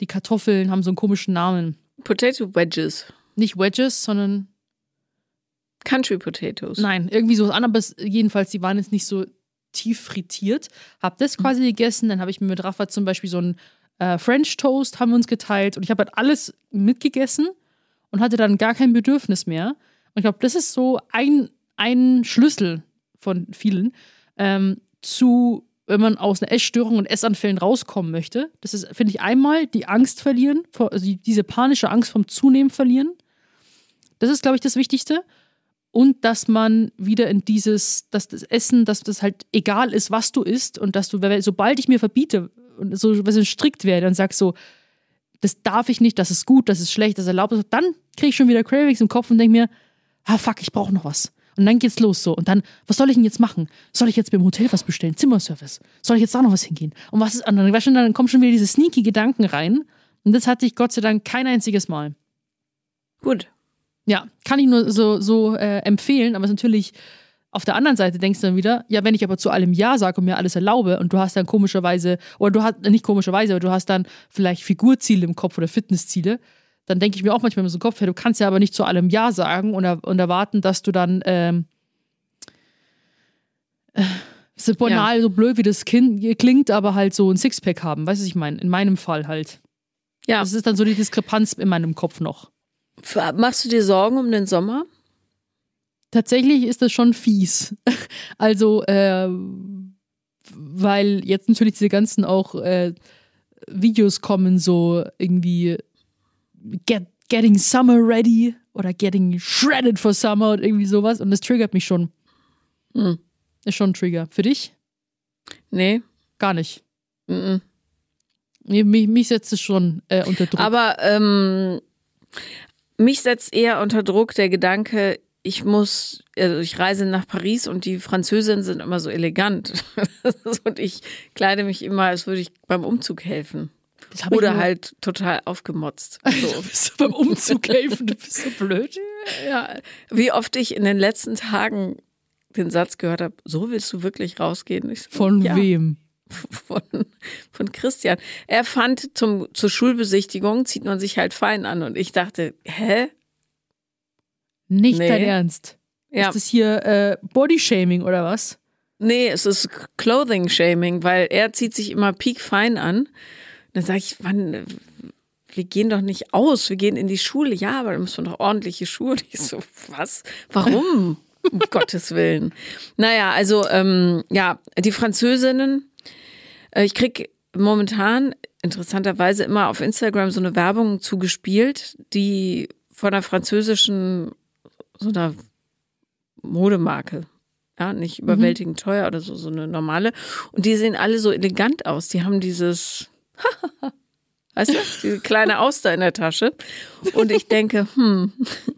Die Kartoffeln haben so einen komischen Namen. Potato Wedges. Nicht Wedges, sondern Country Potatoes. Nein, irgendwie so anderes. Jedenfalls, die waren jetzt nicht so tief frittiert. Hab das mhm. quasi gegessen. Dann habe ich mir mit Rafa zum Beispiel so einen äh, French Toast haben wir uns geteilt und ich habe halt alles mitgegessen und hatte dann gar kein Bedürfnis mehr. Und ich glaube, das ist so ein, ein Schlüssel von vielen ähm, zu, wenn man aus einer Essstörung und Essanfällen rauskommen möchte. Das ist, finde ich, einmal die Angst verlieren, also diese panische Angst vom Zunehmen verlieren. Das ist, glaube ich, das Wichtigste und dass man wieder in dieses, dass das Essen, dass das halt egal ist, was du isst und dass du, sobald ich mir verbiete und so was strikt werde und sag so, das darf ich nicht, das ist gut, das ist schlecht, das erlaubt ist, dann kriege ich schon wieder Cravings im Kopf und denke mir, ah fuck, ich brauche noch was. Und dann geht's los so. Und dann, was soll ich denn jetzt machen? Soll ich jetzt beim Hotel was bestellen? Zimmerservice? Soll ich jetzt da noch was hingehen? Und was ist an? Dann, dann kommen schon wieder diese sneaky Gedanken rein. Und das hatte ich Gott sei Dank kein einziges Mal. Gut, ja, kann ich nur so, so äh, empfehlen, aber es ist natürlich auf der anderen Seite denkst du dann wieder, ja, wenn ich aber zu allem Ja sage und mir alles erlaube und du hast dann komischerweise, oder du hast, nicht komischerweise, aber du hast dann vielleicht Figurziele im Kopf oder Fitnessziele, dann denke ich mir auch manchmal so im Kopf, ja, du kannst ja aber nicht zu allem Ja sagen und, und erwarten, dass du dann, ähm, äh, so banal, ja. so blöd wie das kind, klingt, aber halt so ein Sixpack haben, weißt du, was ich meine? In meinem Fall halt. Ja. Das ist dann so die Diskrepanz in meinem Kopf noch. Machst du dir Sorgen um den Sommer? Tatsächlich ist das schon fies. [laughs] Also, äh, weil jetzt natürlich diese ganzen auch äh, Videos kommen, so irgendwie get, Getting Summer Ready oder Getting Shredded for Summer und irgendwie sowas. Und das triggert mich schon. Mhm. Ist schon ein Trigger. Für dich? Nee. Gar nicht. Mhm. Nee, mich, mich setzt es schon äh, unter Druck. Aber ähm, mich setzt eher unter Druck der Gedanke, ich muss, also ich reise nach Paris und die Französinnen sind immer so elegant. [laughs] und ich kleide mich immer, als würde ich beim Umzug helfen. Oder halt total aufgemotzt. [laughs] So. bist du beim Umzug helfen, du bist so blöd. Ja, wie oft ich in den letzten Tagen den Satz gehört habe, so willst du wirklich rausgehen? So, von ja, wem? [laughs] Von, von Christian. Er fand, zum, zur Schulbesichtigung zieht man sich halt fein an. Und ich dachte, hä? Nicht nee. dein Ernst. Ja. Ist das hier äh, Bodyshaming oder was? Nee, es ist Clothing Shaming, weil er zieht sich immer peak fein an. Dann sage ich, wann, wir gehen doch nicht aus, wir gehen in die Schule. Ja, aber da müssen wir doch ordentliche Schuhe. Und ich so, was? Warum? um [laughs] Gottes Willen. Naja, also ähm, ja, die Französinnen, äh, ich krieg momentan interessanterweise immer auf Instagram so eine Werbung zugespielt, die von einer französischen so einer Modemarke. Ja, nicht mhm. überwältigend mhm. teuer oder so, so eine normale. Und die sehen alle so elegant aus. Die haben dieses, [laughs] weißt du, diese kleine Auster in der Tasche. Und ich denke, hm,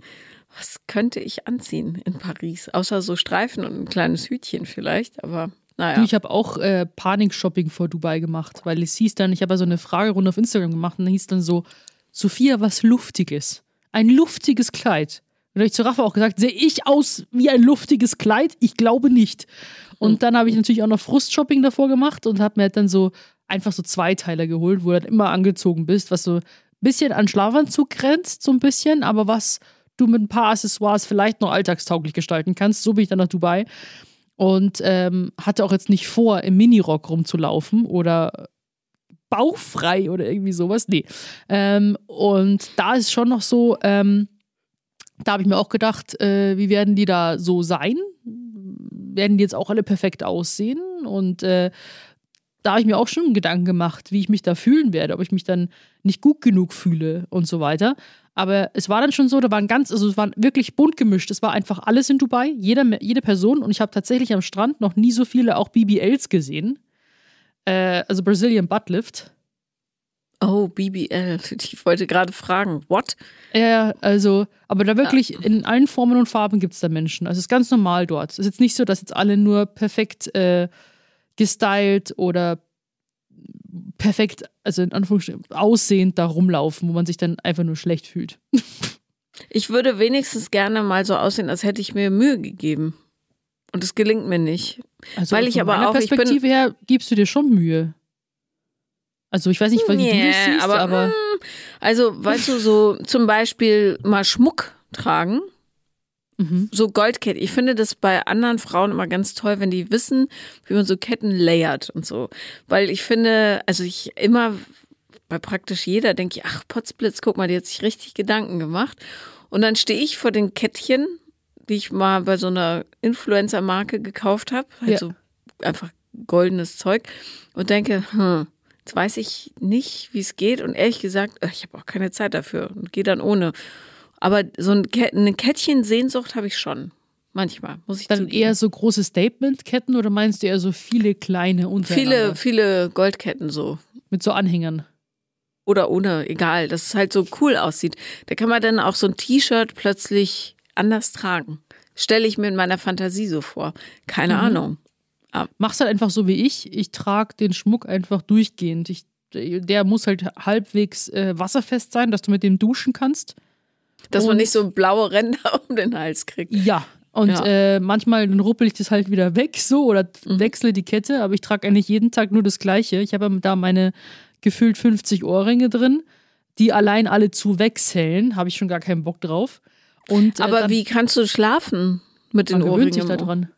[laughs] was könnte ich anziehen in Paris? Außer so Streifen und ein kleines Hütchen vielleicht, aber naja. Du, ich habe auch äh, Panik-Shopping vor Dubai gemacht, weil es hieß dann, ich habe so eine Fragerunde auf Instagram gemacht und dann hieß dann so, Sophia, was Luftiges. Ein luftiges Kleid. Und habe ich zu Rafa auch gesagt, sehe ich aus wie ein luftiges Kleid? Ich glaube nicht. Und dann habe ich natürlich auch noch Frustshopping davor gemacht und habe mir halt dann so einfach so Zweiteiler geholt, wo du halt immer angezogen bist, was so ein bisschen an Schlafanzug grenzt, so ein bisschen, aber was du mit ein paar Accessoires vielleicht noch alltagstauglich gestalten kannst. So bin ich dann nach Dubai und ähm, hatte auch jetzt nicht vor, im Minirock rumzulaufen oder bauchfrei oder irgendwie sowas. Nee. Ähm, und da ist schon noch so, ähm, da habe ich mir auch gedacht, äh, wie werden die da so sein? Werden die jetzt auch alle perfekt aussehen? Und äh, da habe ich mir auch schon Gedanken gemacht, wie ich mich da fühlen werde, ob ich mich dann nicht gut genug fühle und so weiter. Aber es war dann schon so, da waren ganz, also es waren wirklich bunt gemischt. Es war einfach alles in Dubai, jede, jede Person. Und ich habe tatsächlich am Strand noch nie so viele auch BBLs gesehen. Äh, also Brazilian Buttlift. Oh, BBL. [laughs] Ich wollte gerade fragen, what? Ja, also, aber da wirklich ja. in allen Formen und Farben gibt es da Menschen. Also es ist ganz normal dort. Es ist jetzt nicht so, dass jetzt alle nur perfekt äh, gestylt oder perfekt, also in Anführungsstrichen, aussehend da rumlaufen, wo man sich dann einfach nur schlecht fühlt. [laughs] Ich würde wenigstens gerne mal so aussehen, als hätte ich mir Mühe gegeben. Und es gelingt mir nicht. Also Weil ich aber auch. Perspektive ich bin, her gibst du dir schon Mühe. Also ich weiß nicht, wie yeah, du das siehst, aber, aber mm, also weißt du so zum Beispiel mal Schmuck tragen, mhm. so Goldkette. Ich finde das bei anderen Frauen immer ganz toll, wenn die wissen, wie man so Ketten layert und so, weil ich finde, also ich immer bei praktisch jeder denke ich, ach Potzblitz, guck mal, die hat sich richtig Gedanken gemacht. Und dann stehe ich vor den Kettchen, die ich mal bei so einer Influencer-Marke gekauft habe, halt ja. so einfach goldenes Zeug und denke, hm, Jetzt weiß ich nicht, wie es geht und ehrlich gesagt, ich habe auch keine Zeit dafür und gehe dann ohne. Aber so ein eine Kettchen-Sehnsucht habe ich schon. Manchmal, muss ich Dann zugeben. eher so große Statement-Ketten oder meinst du eher so viele kleine untereinander? Viele, viele Goldketten so. Mit so Anhängern. Oder ohne, egal, dass es halt so cool aussieht. Da kann man dann auch so ein T-Shirt plötzlich anders tragen. Stelle ich mir in meiner Fantasie so vor. Keine mhm. Ahnung. Mach's halt einfach so wie ich. Ich trage den Schmuck einfach durchgehend. Ich, der muss halt halbwegs äh, wasserfest sein, dass du mit dem duschen kannst. Dass und, man nicht so blaue Ränder [laughs] um den Hals kriegt. Ja. Und ja. äh, manchmal dann ruppel ich das halt wieder weg so oder mhm. wechsle die Kette, aber ich trage eigentlich jeden Tag nur das Gleiche. Ich habe da meine gefühlt 50 Ohrringe drin, die allein alle zu wechseln, habe ich schon gar keinen Bock drauf. Und, äh, aber wie kannst du schlafen mit den Ohrringen? sich da dran.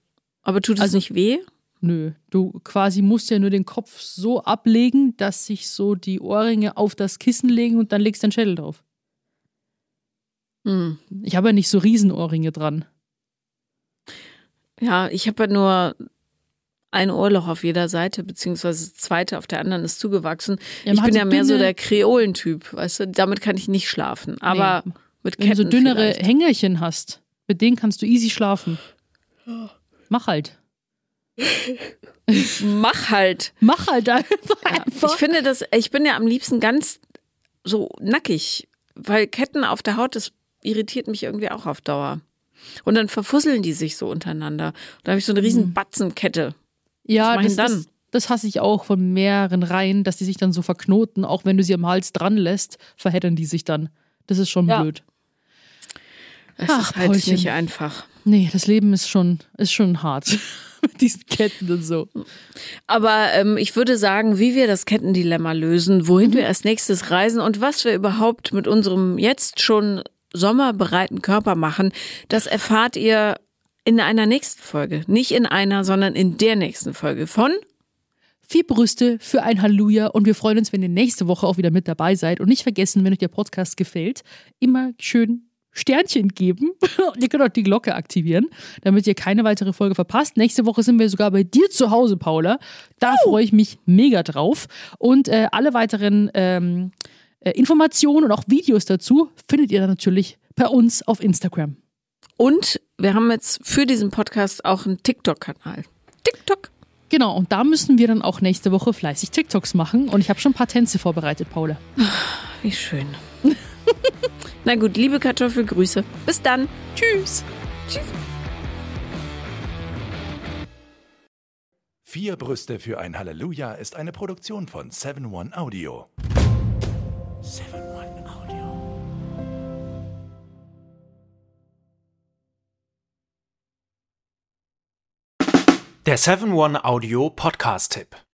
Aber tut es also, nicht weh? Nö, du quasi musst ja nur den Kopf so ablegen, dass sich so die Ohrringe auf das Kissen legen und dann legst du den Schädel drauf. Hm. Ich habe ja nicht so Riesenohrringe dran. Ja, ich habe ja nur ein Ohrloch auf jeder Seite, beziehungsweise das zweite auf der anderen ist zugewachsen. Ja, ich bin ja mehr so der Kreolentyp, weißt du, damit kann ich nicht schlafen. Aber Nee. mit Wenn du so dünnere vielleicht. Hängerchen hast, mit denen kannst du easy schlafen. Mach halt. Mach halt. Mach halt [laughs] einfach. Ich finde das, ich bin ja am liebsten ganz so nackig, weil Ketten auf der Haut, das irritiert mich irgendwie auch auf Dauer. Und dann verfusseln die sich so untereinander. Da habe ich so eine riesen Batzenkette. Ja, Was das, denn das, das hasse ich auch von mehreren Reihen, dass die sich dann so verknoten. Auch wenn du sie am Hals dran lässt, verheddern die sich dann. Das ist schon Ja. blöd. Es Ach, ist halt Paulchen. nicht einfach. Nee, das Leben ist schon, ist schon hart. [laughs] Mit diesen Ketten und so. Aber ähm, ich würde sagen, wie wir das Kettendilemma lösen, wohin wir als nächstes reisen und was wir überhaupt mit unserem jetzt schon sommerbereiten Körper machen, das erfahrt ihr in einer nächsten Folge. Nicht in einer, sondern in der nächsten Folge von Vier Brüste für ein Halleluja und wir freuen uns, wenn ihr nächste Woche auch wieder mit dabei seid. Und nicht vergessen, wenn euch der Podcast gefällt, immer schön Sternchen geben. [laughs] Und ihr könnt auch die Glocke aktivieren, damit ihr keine weitere Folge verpasst. Nächste Woche sind wir sogar bei dir zu Hause, Paula. Da freue ich mich mega drauf. Und äh, alle weiteren ähm, äh, Informationen und auch Videos dazu findet ihr dann natürlich bei uns auf Instagram. Und wir haben jetzt für diesen Podcast auch einen TikTok-Kanal. TikTok. Genau, und da müssen wir dann auch nächste Woche fleißig TikToks machen. Und ich habe schon ein paar Tänze vorbereitet, Paula. Wie schön. [laughs] Na gut, liebe Kartoffelgrüße. Bis dann. Tschüss. Tschüss. Vier Brüste für ein Halleluja ist eine Produktion von 7-One Audio. 7-One Audio. Der 7-One Audio Podcast-Tipp.